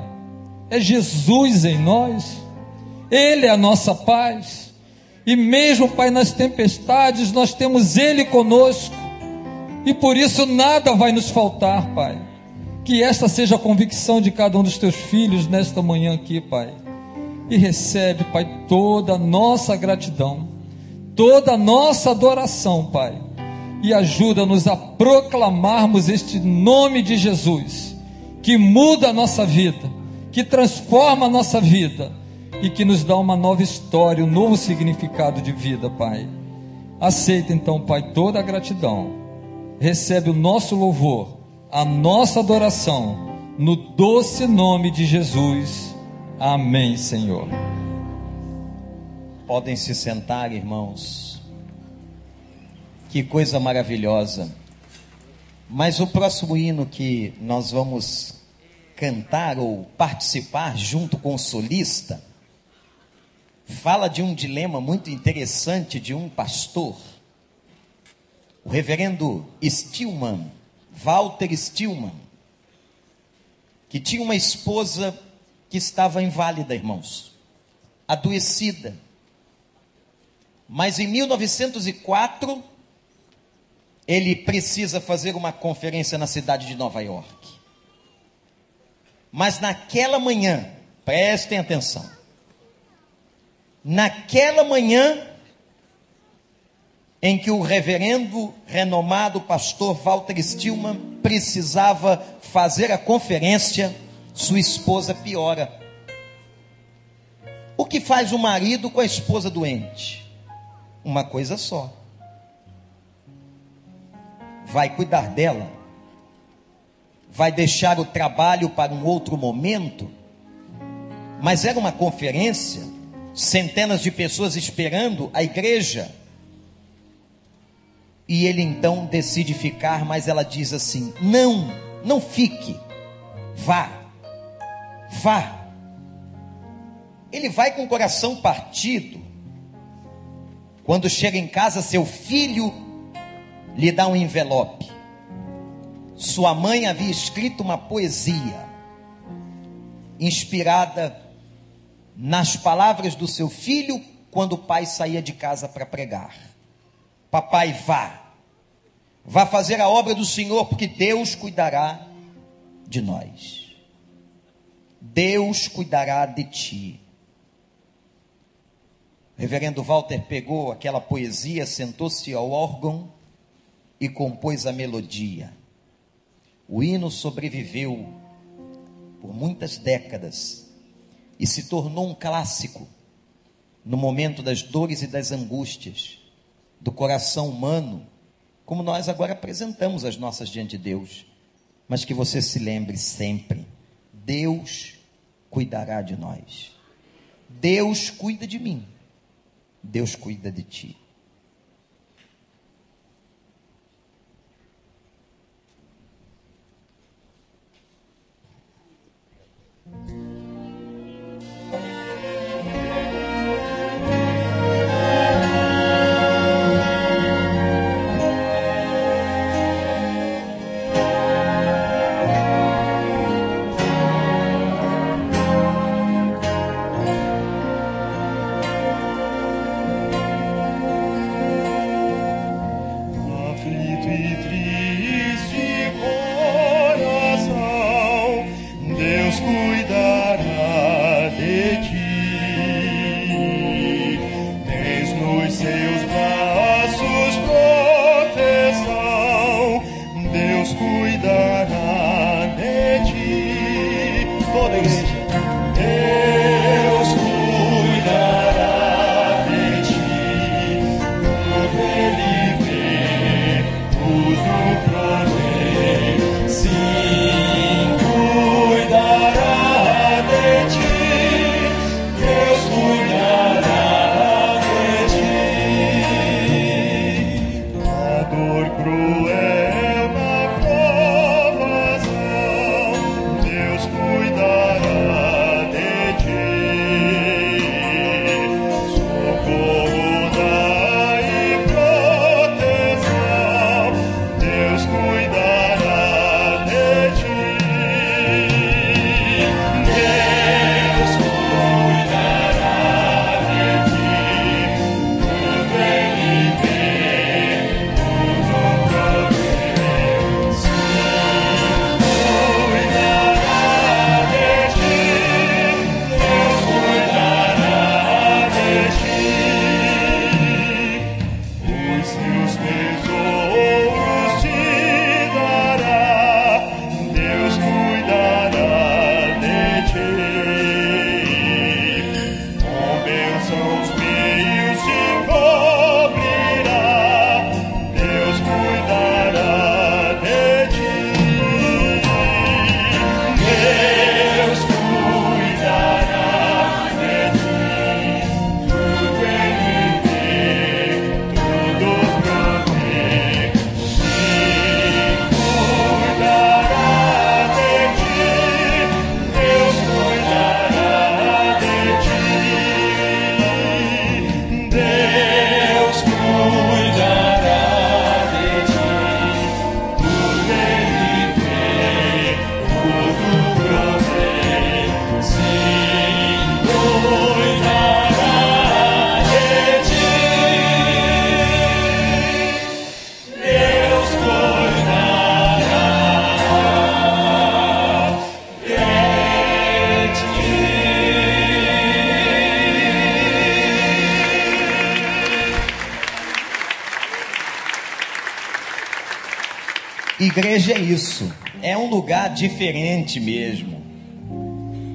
é Jesus em nós, Ele é a nossa paz, e mesmo, Pai, nas tempestades, nós temos Ele conosco, e por isso nada vai nos faltar, Pai. Que esta seja a convicção de cada um dos teus filhos nesta manhã aqui, Pai. E recebe, Pai, toda a nossa gratidão, toda a nossa adoração, Pai, e ajuda-nos a proclamarmos este nome de Jesus, que muda a nossa vida, que transforma a nossa vida e que nos dá uma nova história, um novo significado de vida, Pai. Aceita então, Pai, toda a gratidão, recebe o nosso louvor, a nossa adoração, no doce nome de Jesus. Amém, Senhor. Podem se sentar, irmãos. Que coisa maravilhosa. Mas o próximo hino que nós vamos cantar ou participar junto com o solista fala de um dilema muito interessante de um pastor. O reverendo Stillman, Walter Stillman, que tinha uma esposa que estava inválida, irmãos, adoecida. Mas em 1904, ele precisa fazer uma conferência na cidade de Nova York. Mas naquela manhã, prestem atenção, naquela manhã em que o reverendo, renomado pastor Walter Stillman precisava fazer a conferência, sua esposa piora. O que faz o marido com a esposa doente? Uma coisa só. Vai cuidar dela. Vai deixar o trabalho para um outro momento. Mas era uma conferência, centenas de pessoas esperando a igreja. E ele então decide ficar, mas ela diz assim: Não, não fique, vá. Vá. Ele vai com o coração partido. Quando chega em casa, seu filho lhe dá um envelope. Sua mãe havia escrito uma poesia, inspirada nas palavras do seu filho quando o pai saía de casa para pregar. Papai, vá, vá fazer a obra do Senhor, porque Deus cuidará de nós. Deus cuidará de ti. O reverendo Walter pegou aquela poesia, sentou-se ao órgão e compôs a melodia. O hino sobreviveu por muitas décadas e se tornou um clássico no momento das dores e das angústias do coração humano, como nós agora apresentamos as nossas diante de Deus. Mas que você se lembre sempre: Deus cuidará de nós. Deus cuida de mim. Deus cuida de ti. Igreja é isso. É um lugar diferente mesmo.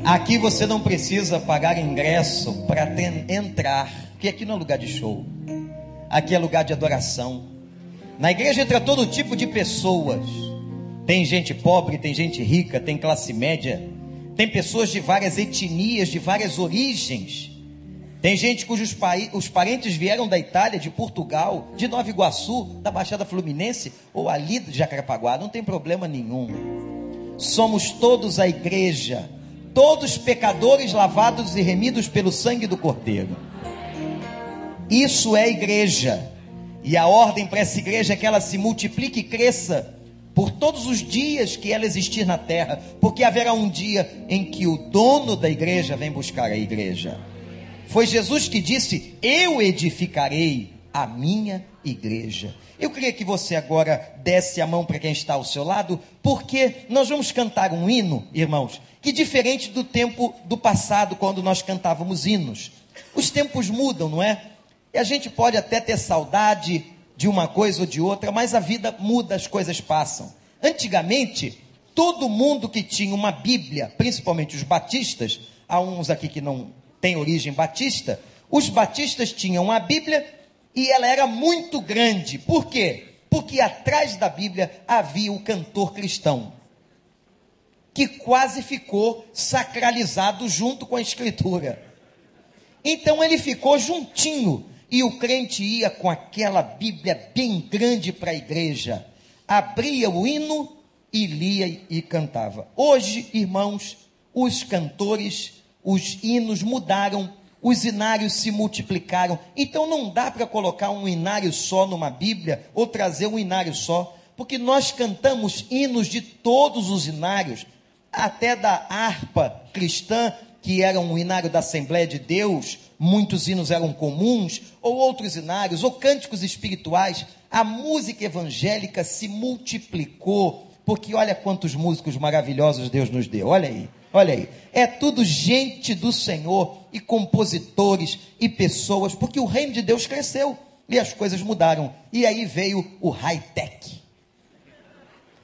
Aqui você não precisa pagar ingresso para entrar, porque aqui não é lugar de show. Aqui é lugar de adoração. Na igreja entra todo tipo de pessoas. Tem gente pobre, tem gente rica, tem classe média, tem pessoas de várias etnias, de várias origens. Tem gente cujos os parentes vieram da Itália, de Portugal, de Nova Iguaçu, da Baixada Fluminense ou ali de Jacarepaguá, não tem problema nenhum. Somos todos a igreja, todos pecadores lavados e remidos pelo sangue do Cordeiro. Isso é igreja. E a ordem para essa igreja é que ela se multiplique e cresça por todos os dias que ela existir na terra, porque haverá um dia em que o dono da igreja vem buscar a igreja. Foi Jesus que disse: Eu edificarei a minha igreja. Eu queria que você agora desse a mão para quem está ao seu lado, porque nós vamos cantar um hino, irmãos, que diferente do tempo do passado, quando nós cantávamos hinos. Os tempos mudam, não é? E a gente pode até ter saudade de uma coisa ou de outra, mas a vida muda, as coisas passam. Antigamente, todo mundo que tinha uma Bíblia, principalmente os batistas, há uns aqui que não têm origem batista, os batistas tinham a Bíblia e ela era muito grande. Por quê? Porque atrás da Bíblia havia o cantor cristão, que quase ficou sacralizado junto com a Escritura. Então ele ficou juntinho e o crente ia com aquela Bíblia bem grande para a igreja, abria o hino e lia e cantava. Hoje, irmãos, os cantores, os hinos mudaram, os inários se multiplicaram. Então não dá para colocar um inário só numa Bíblia ou trazer um inário só, porque nós cantamos hinos de todos os inários, até da harpa cristã, que era um inário da Assembleia de Deus, muitos hinos eram comuns, ou outros hinários, ou cânticos espirituais, a música evangélica se multiplicou, porque olha quantos músicos maravilhosos Deus nos deu, olha aí, olha aí, é tudo gente do Senhor, e compositores, e pessoas, porque o reino de Deus cresceu, e as coisas mudaram, e aí veio o high-tech,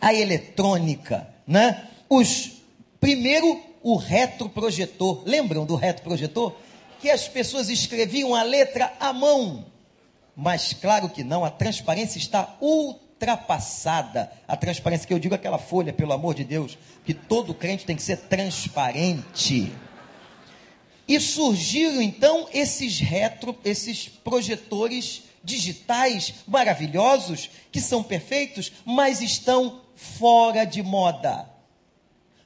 a eletrônica, né? Os, primeiro, o retroprojetor, lembram do retroprojetor? que as pessoas escreviam a letra à mão. Mas claro que não, a transparência está ultrapassada. A transparência que eu digo é aquela folha, pelo amor de Deus, que todo crente tem que ser transparente. E surgiram então esses retro, esses projetores digitais maravilhosos, que são perfeitos, mas estão fora de moda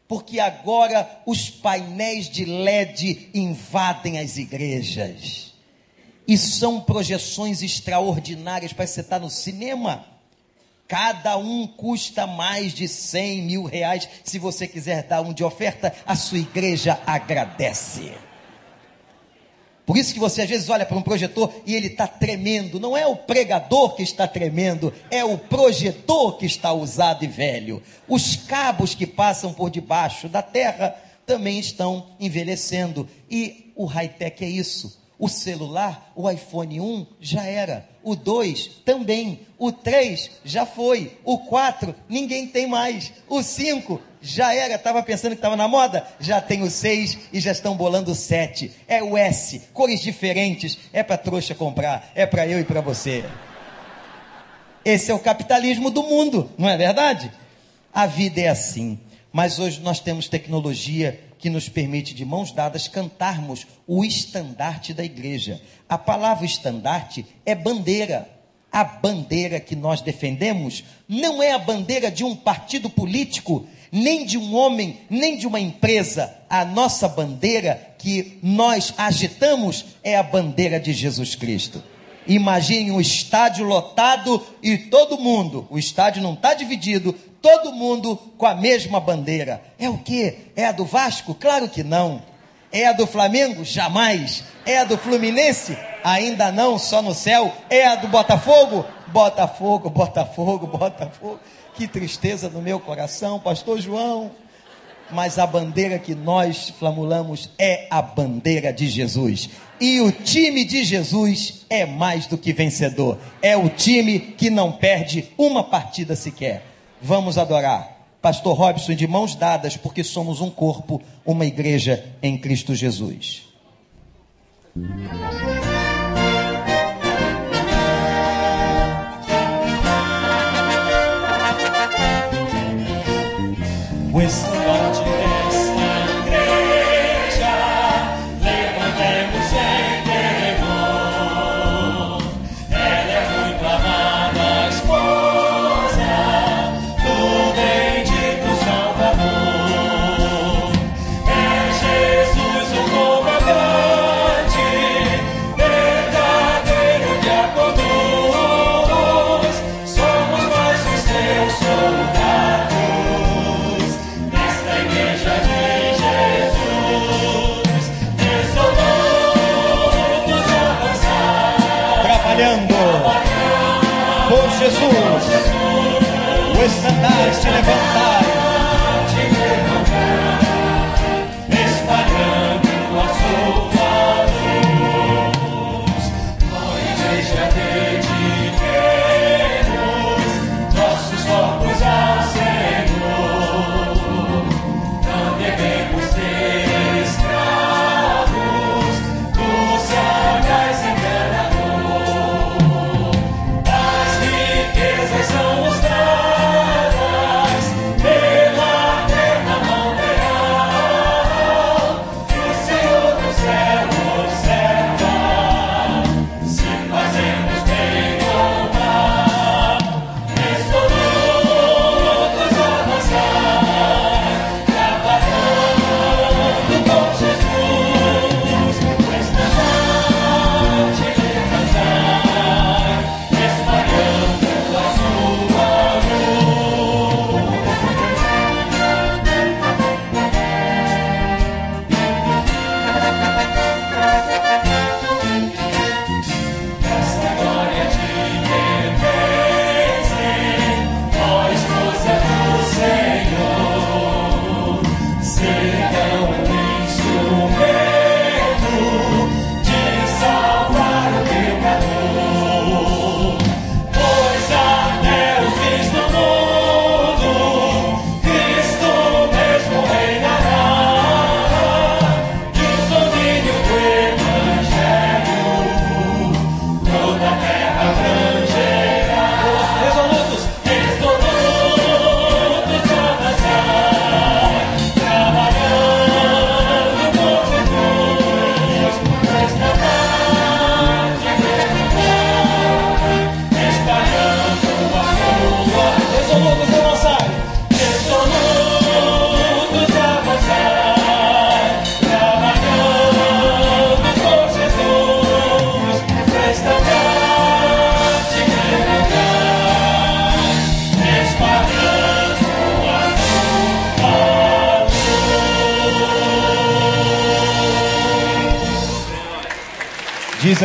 porque agora os painéis de LED invadem as igrejas. E são projeções extraordinárias, para você estar no cinema. Cada um custa mais de 100 mil reais. Se você quiser dar um de oferta, a sua igreja agradece. Por isso que você às vezes olha para um projetor e ele está tremendo. Não é o pregador que está tremendo, é o projetor que está usado e velho. Os cabos que passam por debaixo da terra também estão envelhecendo. E o high-tech é isso. O celular, o iPhone 1 já era. O 2 também. O 3 já foi. O 4 ninguém tem mais. O 5 já era. Estava pensando que estava na moda? Já tem o 6 e já estão bolando o 7. É o S. Cores diferentes. É para trouxa comprar. É para eu e para você. Esse é o capitalismo do mundo, não é verdade? A vida é assim. Mas hoje nós temos tecnologia que nos permite, de mãos dadas, cantarmos o estandarte da igreja. A palavra estandarte é bandeira. A bandeira que nós defendemos não é a bandeira de um partido político, nem de um homem, nem de uma empresa. A nossa bandeira que nós agitamos é a bandeira de Jesus Cristo. Imagine um estádio lotado e todo mundo, o estádio não está dividido, todo mundo com a mesma bandeira. É o que? É a do Vasco? Claro que não. É a do Flamengo? Jamais. É a do Fluminense? Ainda não, só no céu. É a do Botafogo? Botafogo, Botafogo, Botafogo. Que tristeza no meu coração, Pastor João. Mas a bandeira que nós flamulamos é a bandeira de Jesus. E o time de Jesus é mais do que vencedor. É o time que não perde uma partida sequer. vamos adorar. Pastor Robson, de mãos dadas, porque somos um corpo, uma igreja em Cristo Jesus.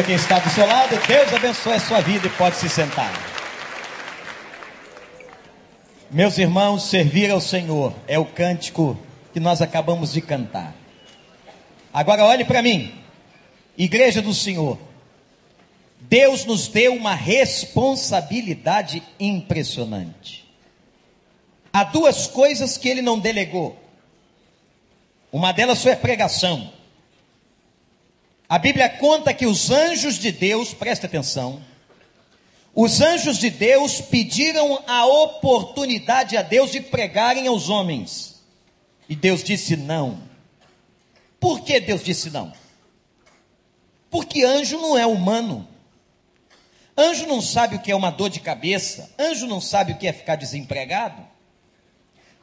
Quem está do seu lado, Deus abençoe a sua vida e pode se sentar. Meus irmãos, servir ao Senhor é o cântico que nós acabamos de cantar. Agora olhe para mim, igreja do Senhor. Deus nos deu uma responsabilidade impressionante. Há duas coisas que ele não delegou. Uma delas foi a pregação. A Bíblia conta que os anjos de Deus, preste atenção, os anjos de Deus pediram a oportunidade a Deus de pregarem aos homens. E Deus disse não. Por que Deus disse não? Porque anjo não é humano. Anjo não sabe o que é uma dor de cabeça. Anjo não sabe o que é ficar desempregado.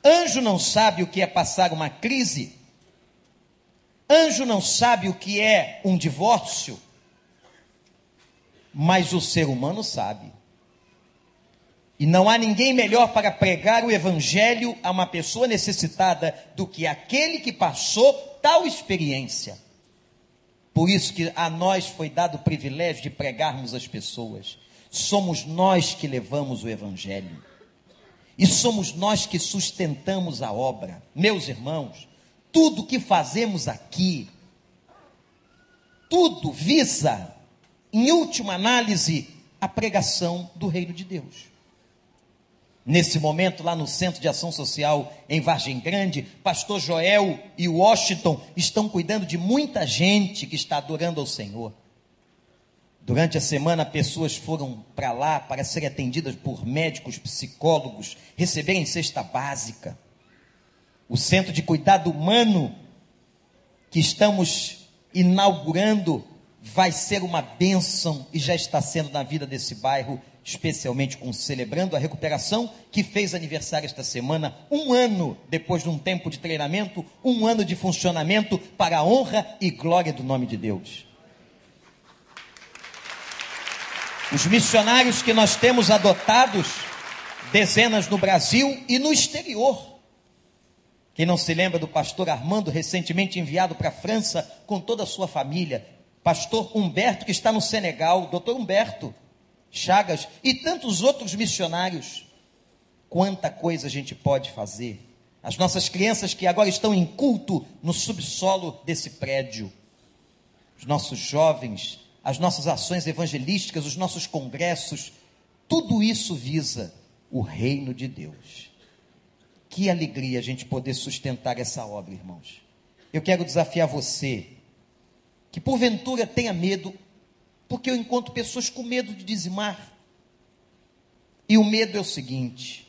Anjo não sabe o que é passar uma crise. Anjo não sabe o que é um divórcio, mas o ser humano sabe. E não há ninguém melhor para pregar o evangelho a uma pessoa necessitada do que aquele que passou tal experiência. Por isso que a nós foi dado o privilégio de pregarmos às pessoas. Somos nós que levamos o evangelho. E somos nós que sustentamos a obra. Meus irmãos, tudo que fazemos aqui, tudo visa, em última análise, a pregação do reino de Deus. Nesse momento, lá no Centro de Ação Social em Vargem Grande, Pastor Joel e Washington estão cuidando de muita gente que está adorando ao Senhor. Durante a semana, pessoas foram para lá para serem atendidas por médicos, psicólogos, receberem cesta básica. O Centro de Cuidado Humano que estamos inaugurando vai ser uma bênção e já está sendo na vida desse bairro especialmente com celebrando a recuperação, que fez aniversário esta semana, um ano depois de um tempo de treinamento, um ano de funcionamento para a honra e glória do nome de Deus. Os missionários que nós temos adotados, dezenas no Brasil e no exterior. Quem não se lembra do pastor Armando, recentemente enviado para a França com toda a sua família, pastor Humberto, que está no Senegal, doutor Humberto, Chagas e tantos outros missionários. Quanta coisa a gente pode fazer. As nossas crianças que agora estão em culto no subsolo desse prédio. Os nossos jovens, as nossas ações evangelísticas, os nossos congressos, tudo isso visa o reino de Deus. Que alegria a gente poder sustentar essa obra, irmãos. Eu quero desafiar você que porventura tenha medo porque eu encontro pessoas com medo de dizimar. E o medo é o seguinte: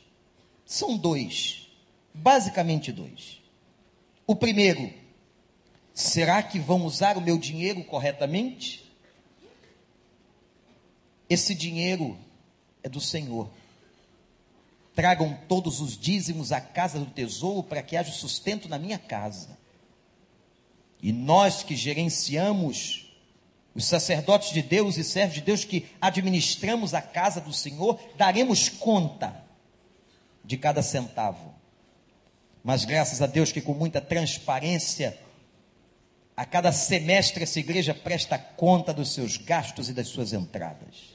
são dois, basicamente dois. O primeiro, será que vão usar o meu dinheiro corretamente? Esse dinheiro é do Senhor. Tragam todos os dízimos à casa do tesouro para que haja sustento na minha casa. E nós que gerenciamos os sacerdotes de Deus e servos de Deus que administramos a casa do Senhor, daremos conta de cada centavo. Mas graças a Deus que com muita transparência, a cada semestre essa igreja presta conta dos seus gastos e das suas entradas.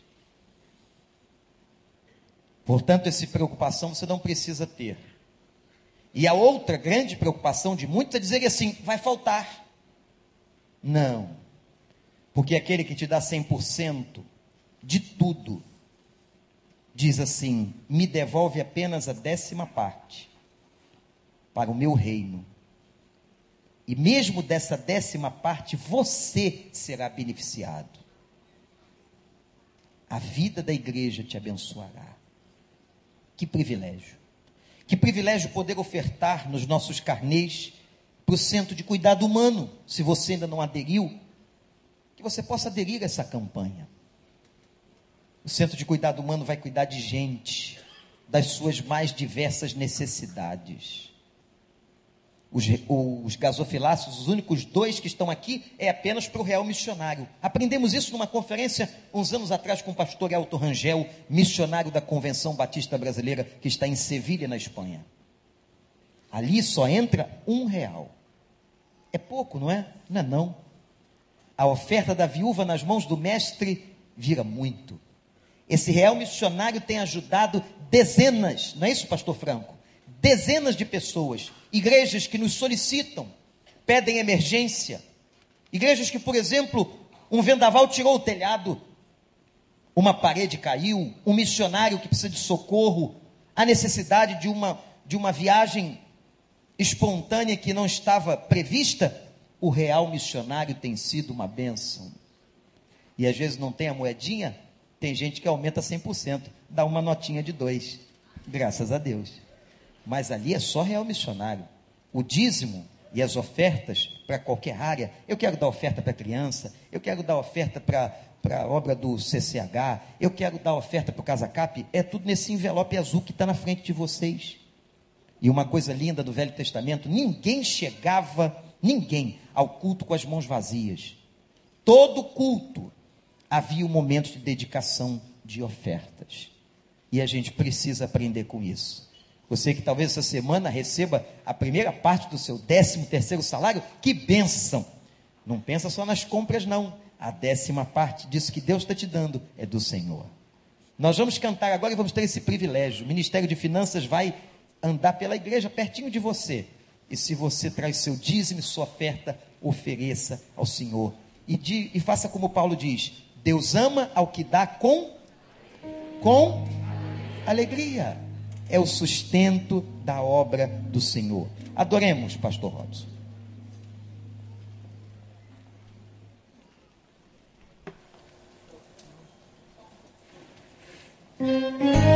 Portanto, essa preocupação você não precisa ter. E a outra grande preocupação de muitos é dizer assim: vai faltar. Não. Porque aquele que te dá 100% de tudo, diz assim: me devolve apenas a décima parte para o meu reino. E mesmo dessa décima parte, você será beneficiado. A vida da igreja te abençoará. Que privilégio. Que privilégio poder ofertar nos nossos carnês para o centro de cuidado humano. Se você ainda não aderiu, que você possa aderir a essa campanha. O Centro de Cuidado Humano vai cuidar de gente, das suas mais diversas necessidades. Os, os gasofiláceos, os únicos dois que estão aqui, é apenas para o real missionário. Aprendemos isso numa conferência uns anos atrás com o pastor Elton Rangel, missionário da Convenção Batista Brasileira, que está em Sevilha, na Espanha. Ali só entra um real. É pouco, não é? Não é não a oferta da viúva nas mãos do mestre vira muito. Esse real missionário tem ajudado dezenas, não é isso, pastor Franco? Dezenas de pessoas, igrejas que nos solicitam, pedem emergência. Igrejas que, por exemplo, um vendaval tirou o telhado, uma parede caiu, um missionário que precisa de socorro, a necessidade de uma, de uma viagem espontânea que não estava prevista, o real missionário tem sido uma bênção. E às vezes não tem a moedinha, tem gente que aumenta 100%, dá uma notinha de dois. Graças a Deus. Mas ali é só real missionário. O dízimo e as ofertas para qualquer área. Eu quero dar oferta para criança, eu quero dar oferta para para a obra do CCH, eu quero dar oferta para o Casa Cap, é tudo nesse envelope azul que está na frente de vocês. E uma coisa linda do Velho Testamento: ninguém chegava ninguém ao culto com as mãos vazias. Todo culto havia um momento de dedicação de ofertas. E a gente precisa aprender com isso. Você que talvez essa semana receba a primeira parte do seu décimo terceiro salário, que bênção! Não pensa só nas compras, não. A décima parte disso que Deus está te dando é do Senhor. Nós vamos cantar agora e vamos ter esse privilégio. O Ministério de Finanças vai andar pela igreja pertinho de você e se você traz seu dízimo e sua oferta, ofereça ao Senhor. E, de, e faça como Paulo diz: Deus ama ao que dá com, com alegria é o sustento da obra do Senhor. Adoremos, Pastor Robson. Música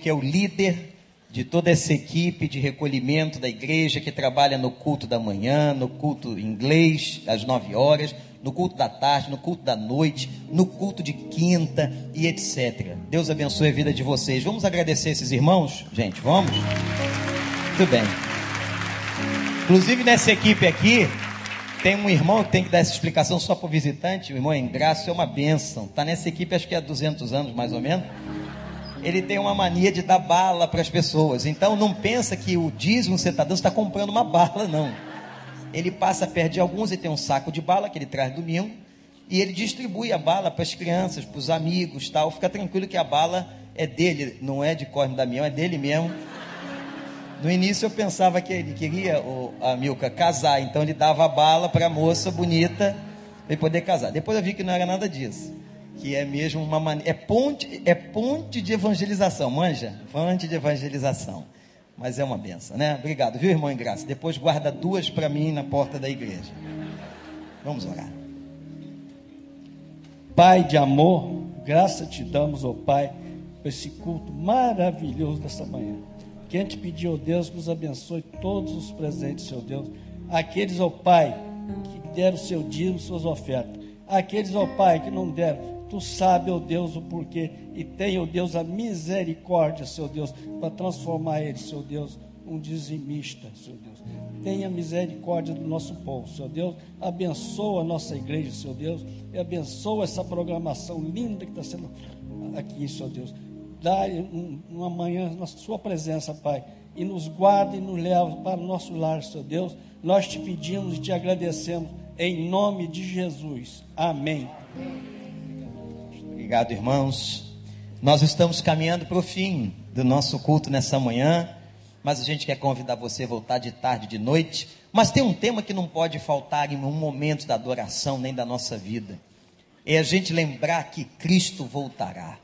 que é o líder de toda essa equipe de recolhimento da igreja que trabalha no culto da manhã, no culto inglês, às 9 horas, no culto da tarde, no culto da noite, no culto de quinta e etc. Deus abençoe a vida de vocês. Vamos agradecer esses irmãos? Gente, vamos? Muito bem. Inclusive nessa equipe aqui, tem um irmão que tem que dar essa explicação só para o visitante. O irmão em graça é uma benção. Está nessa equipe acho que é há 200 anos mais ou menos. Ele tem uma mania de dar bala para as pessoas. Então não pensa que o dízimo que você está dando, está comprando uma bala, não. Ele passa perto de alguns e tem um saco de bala que ele traz domingo. E ele distribui a bala para as crianças, para os amigos tal. Fica tranquilo que a bala é dele, não é de Cosme Damião, é dele mesmo. No início eu pensava que ele queria, o, a Milka, casar, então ele dava a bala para a moça bonita para poder casar. Depois eu vi que não era nada disso. Que é mesmo uma maneira. É ponte, é ponte de evangelização, manja? Ponte de evangelização. Mas é uma benção, né? Obrigado, viu, irmão em graça? Depois guarda duas para mim na porta da igreja. Vamos orar. Pai de amor, graça te damos, ó Pai, por esse culto maravilhoso dessa manhã. Quem te pediu, ó Deus, que nos abençoe todos os presentes, Senhor Deus. Aqueles, ó Pai, que deram seu dízimo, suas ofertas. Aqueles, ó Pai, que não deram. Tu sabe, ó Deus, o porquê. E tem, ó Deus, a misericórdia, Senhor Deus, para transformar eles, Senhor Deus, um dizimista, Senhor Deus. Tenha misericórdia do nosso povo, Senhor Deus. Abençoa a nossa igreja, Senhor Deus. E abençoa essa programação linda que está sendo aqui, Senhor Deus dá uma manhã na Sua presença, Pai, e nos guarda e nos leva para o nosso lar, Senhor Deus. Nós te pedimos e te agradecemos em nome de Jesus. Amém. Obrigado, irmãos. Nós estamos caminhando para o fim do nosso culto nessa manhã, mas a gente quer convidar você a voltar de tarde, de noite. Mas tem um tema que não pode faltar em um momento da adoração nem da nossa vida. É a gente lembrar que Cristo voltará.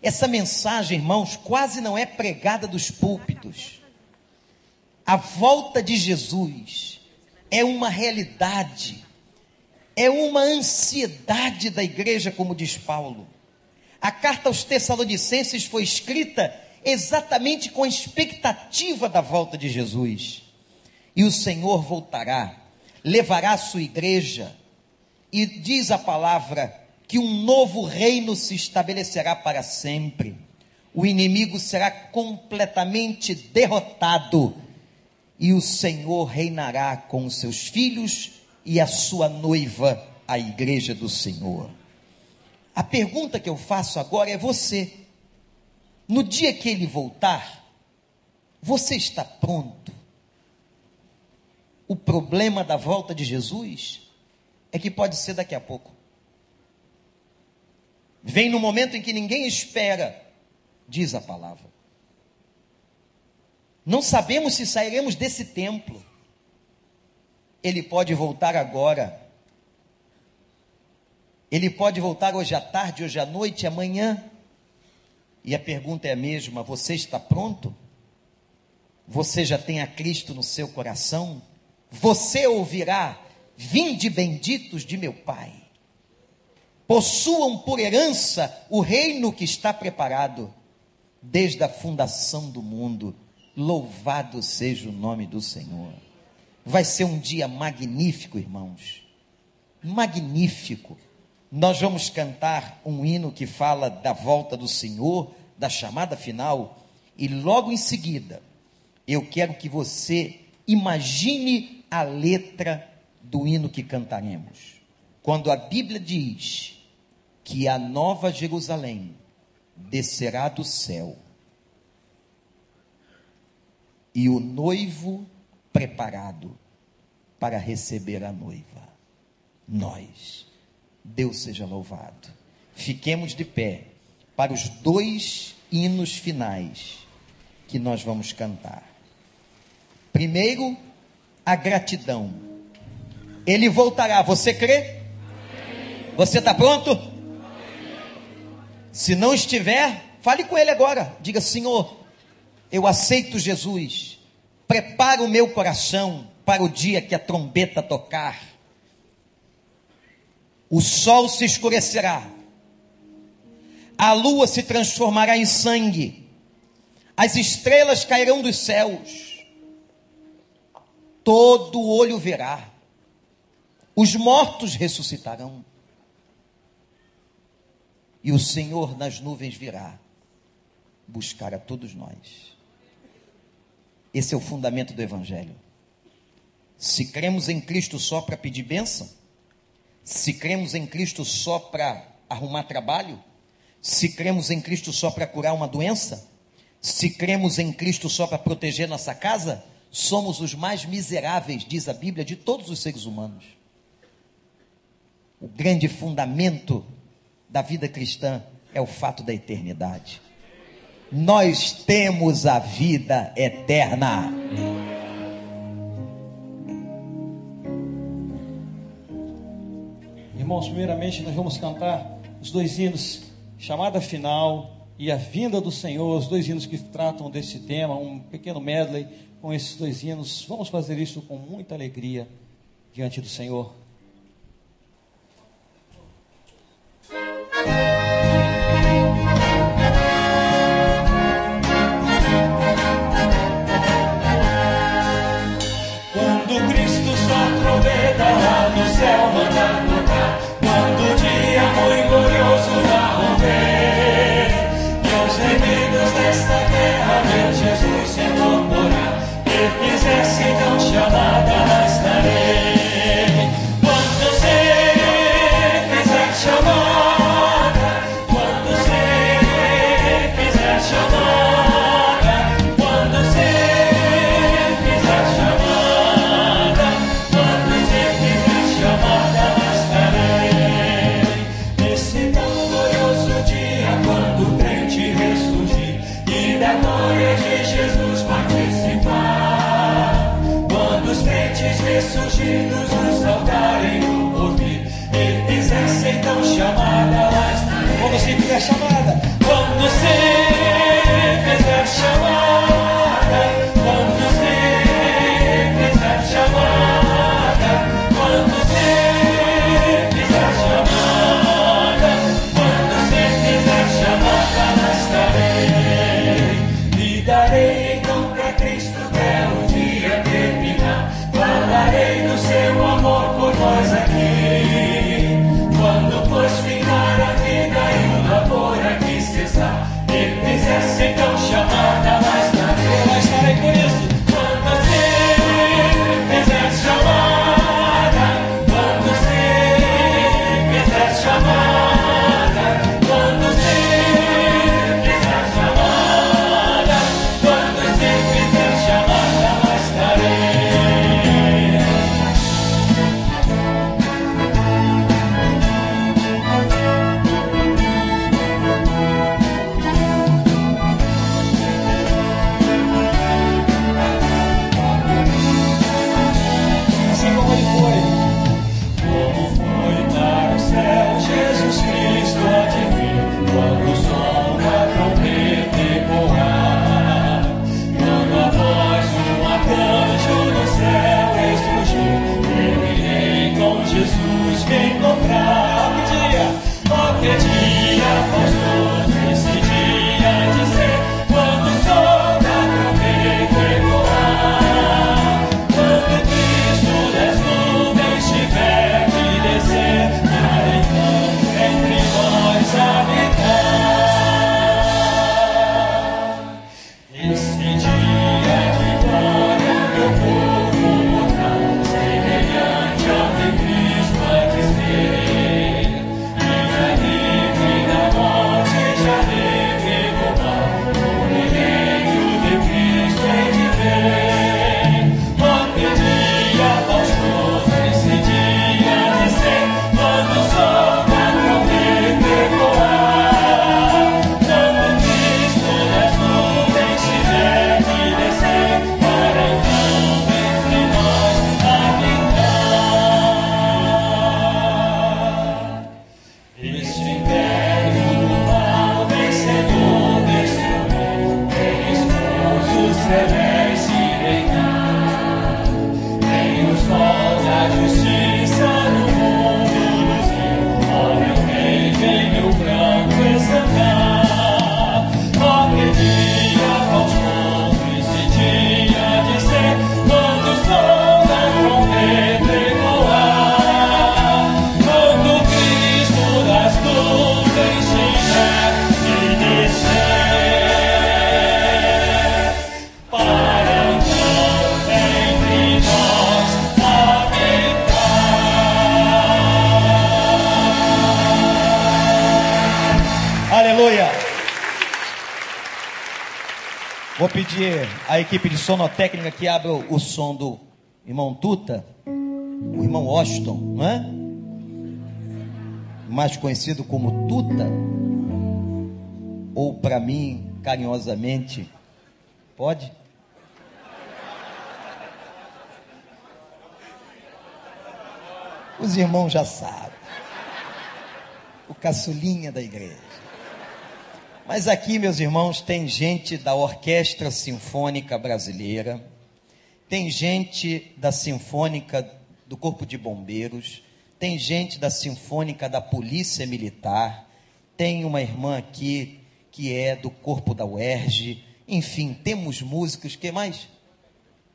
Essa mensagem, irmãos, quase não é pregada dos púlpitos. A volta de Jesus é uma realidade, é uma ansiedade da igreja, como diz Paulo. A carta aos Tessalonicenses foi escrita exatamente com a expectativa da volta de Jesus. E o Senhor voltará, levará a sua igreja, e diz a palavra que um novo reino se estabelecerá para sempre. O inimigo será completamente derrotado e o Senhor reinará com os seus filhos e a sua noiva, a igreja do Senhor. A pergunta que eu faço agora é você. No dia que ele voltar, você está pronto? O problema da volta de Jesus é que pode ser daqui a pouco. Vem no momento em que ninguém espera, diz a palavra. Não sabemos se sairemos desse templo. Ele pode voltar agora. Ele pode voltar hoje à tarde, hoje à noite, amanhã. E a pergunta é a mesma: você está pronto? Você já tem a Cristo no seu coração? Você ouvirá: Vinde benditos de meu Pai possuam por herança o reino que está preparado desde a fundação do mundo. Louvado seja o nome do Senhor. Vai ser um dia magnífico, irmãos. Magnífico. Nós vamos cantar um hino que fala da volta do Senhor, da chamada final, e logo em seguida, eu quero que você imagine a letra do hino que cantaremos. Quando a Bíblia diz que a nova Jerusalém descerá do céu e o noivo preparado para receber a noiva. Nós. Deus seja louvado. Fiquemos de pé para os dois hinos finais que nós vamos cantar. Primeiro, a gratidão. Ele voltará. Você crê? Você está pronto? Se não estiver, fale com ele agora. Diga: Senhor, eu aceito Jesus. Prepara o meu coração para o dia que a trombeta tocar. O sol se escurecerá. A lua se transformará em sangue. As estrelas cairão dos céus. Todo olho verá. Os mortos ressuscitarão e o Senhor nas nuvens virá buscar a todos nós. Esse é o fundamento do Evangelho. Se cremos em Cristo só para pedir bênção, se cremos em Cristo só para arrumar trabalho, se cremos em Cristo só para curar uma doença, se cremos em Cristo só para proteger nossa casa, somos os mais miseráveis, diz a Bíblia, de todos os seres humanos. O grande fundamento da vida cristã é o fato da eternidade nós temos a vida eterna. Irmãos, primeiramente nós vamos cantar os dois hinos, chamada final e a vinda do Senhor, os dois hinos que tratam desse tema, um pequeno medley com esses dois hinos. Vamos fazer isso com muita alegria diante do Senhor. é chamada. Quando ser à equipe de sonotécnica que abra o som do irmão Tuta, o irmão Washington, não é? Mais conhecido como Tuta, ou para mim, carinhosamente, pode? Os irmãos já sabem. O caçulinha da igreja. Mas aqui, meus irmãos, tem gente da Orquestra Sinfônica Brasileira, tem gente da Sinfônica do Corpo de Bombeiros, tem gente da Sinfônica da Polícia Militar, tem uma irmã aqui que é do Corpo da UERJ, enfim, temos músicos, que mais?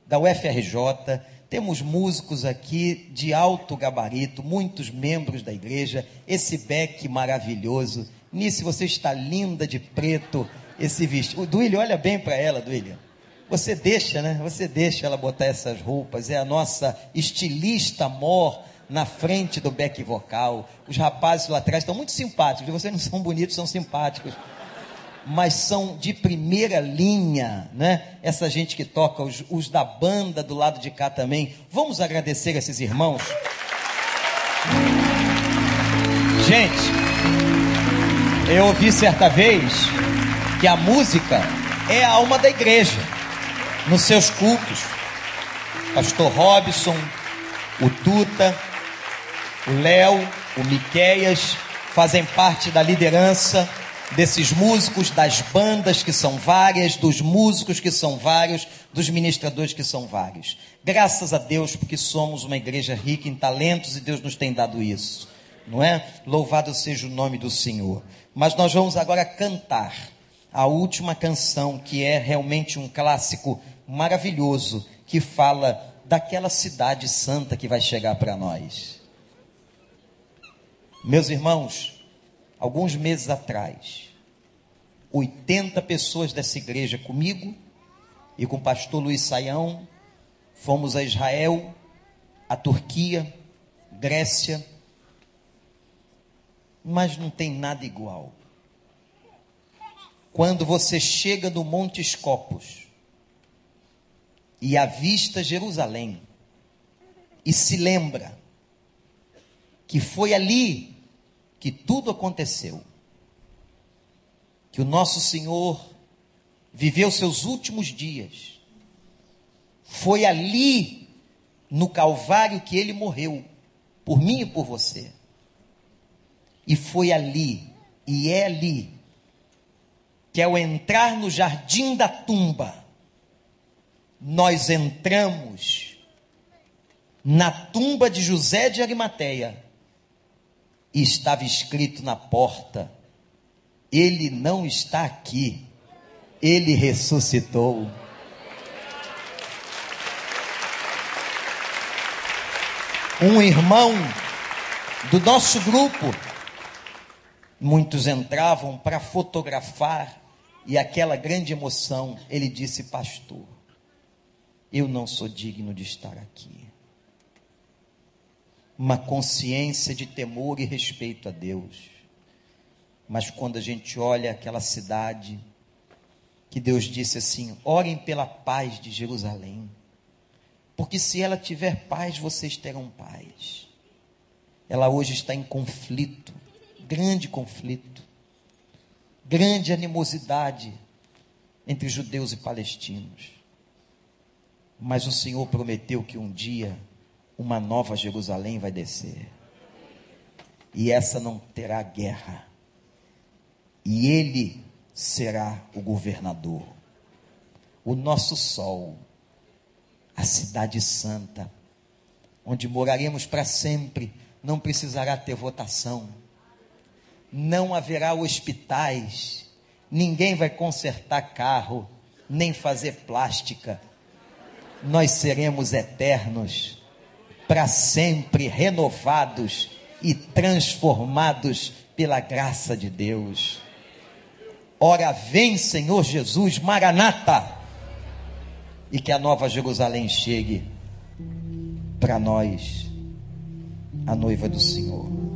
Da UFRJ, temos músicos aqui de alto gabarito, muitos membros da igreja, esse beck maravilhoso. Nisso você está linda de preto, esse vestido. O Duílio, olha bem para ela, Duílio. Você deixa, né? Você deixa ela botar essas roupas. É a nossa estilista mor na frente do back vocal. Os rapazes lá atrás estão muito simpáticos. Vocês não são bonitos, são simpáticos mas são de primeira linha, né? Essa gente que toca, os, os da banda do lado de cá também. Vamos agradecer esses irmãos. Gente, eu ouvi certa vez que a música é a alma da igreja, nos seus cultos. Pastor Robson, o Tuta, o Léo, o Miqueias fazem parte da liderança desses músicos, das bandas que são várias, dos músicos que são vários, dos ministradores que são vários. Graças a Deus, porque somos uma igreja rica em talentos e Deus nos tem dado isso, não é? Louvado seja o nome do Senhor. Mas nós vamos agora cantar a última canção, que é realmente um clássico maravilhoso, que fala daquela cidade santa que vai chegar para nós. Meus irmãos, alguns meses atrás, 80 pessoas dessa igreja comigo e com o pastor Luiz Saião, fomos a Israel, a Turquia, Grécia, mas não tem nada igual. Quando você chega no Monte Escopos e avista Jerusalém e se lembra que foi ali que tudo aconteceu. Que o nosso Senhor viveu seus últimos dias. Foi ali, no Calvário, que ele morreu, por mim e por você. E foi ali, e é ali, que ao entrar no jardim da tumba, nós entramos na tumba de José de Arimateia e estava escrito na porta: Ele não está aqui, ele ressuscitou. Um irmão do nosso grupo, muitos entravam para fotografar e aquela grande emoção, ele disse: Pastor, eu não sou digno de estar aqui uma consciência de temor e respeito a Deus. Mas quando a gente olha aquela cidade, que Deus disse assim: orem pela paz de Jerusalém, porque se ela tiver paz, vocês terão paz. Ela hoje está em conflito, grande conflito, grande animosidade entre judeus e palestinos. Mas o Senhor prometeu que um dia uma nova Jerusalém vai descer. E essa não terá guerra. E ele será o governador. O nosso sol, a cidade santa, onde moraremos para sempre, não precisará ter votação. Não haverá hospitais, ninguém vai consertar carro, nem fazer plástica. Nós seremos eternos para sempre renovados e transformados pela graça de Deus. Ora, vem, Senhor Jesus, Maranata, e que a nova Jerusalém chegue para nós, a noiva do Senhor.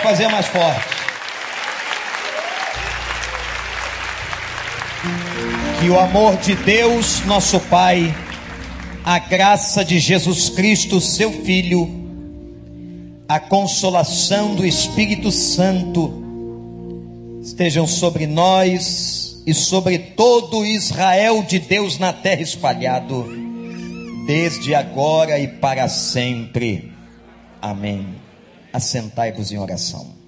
Fazer mais forte. Que o amor de Deus, nosso Pai, a graça de Jesus Cristo, seu Filho, a consolação do Espírito Santo, estejam sobre nós e sobre todo Israel de Deus na terra espalhado, desde agora e para sempre. Amém. Assentai-vos em oração.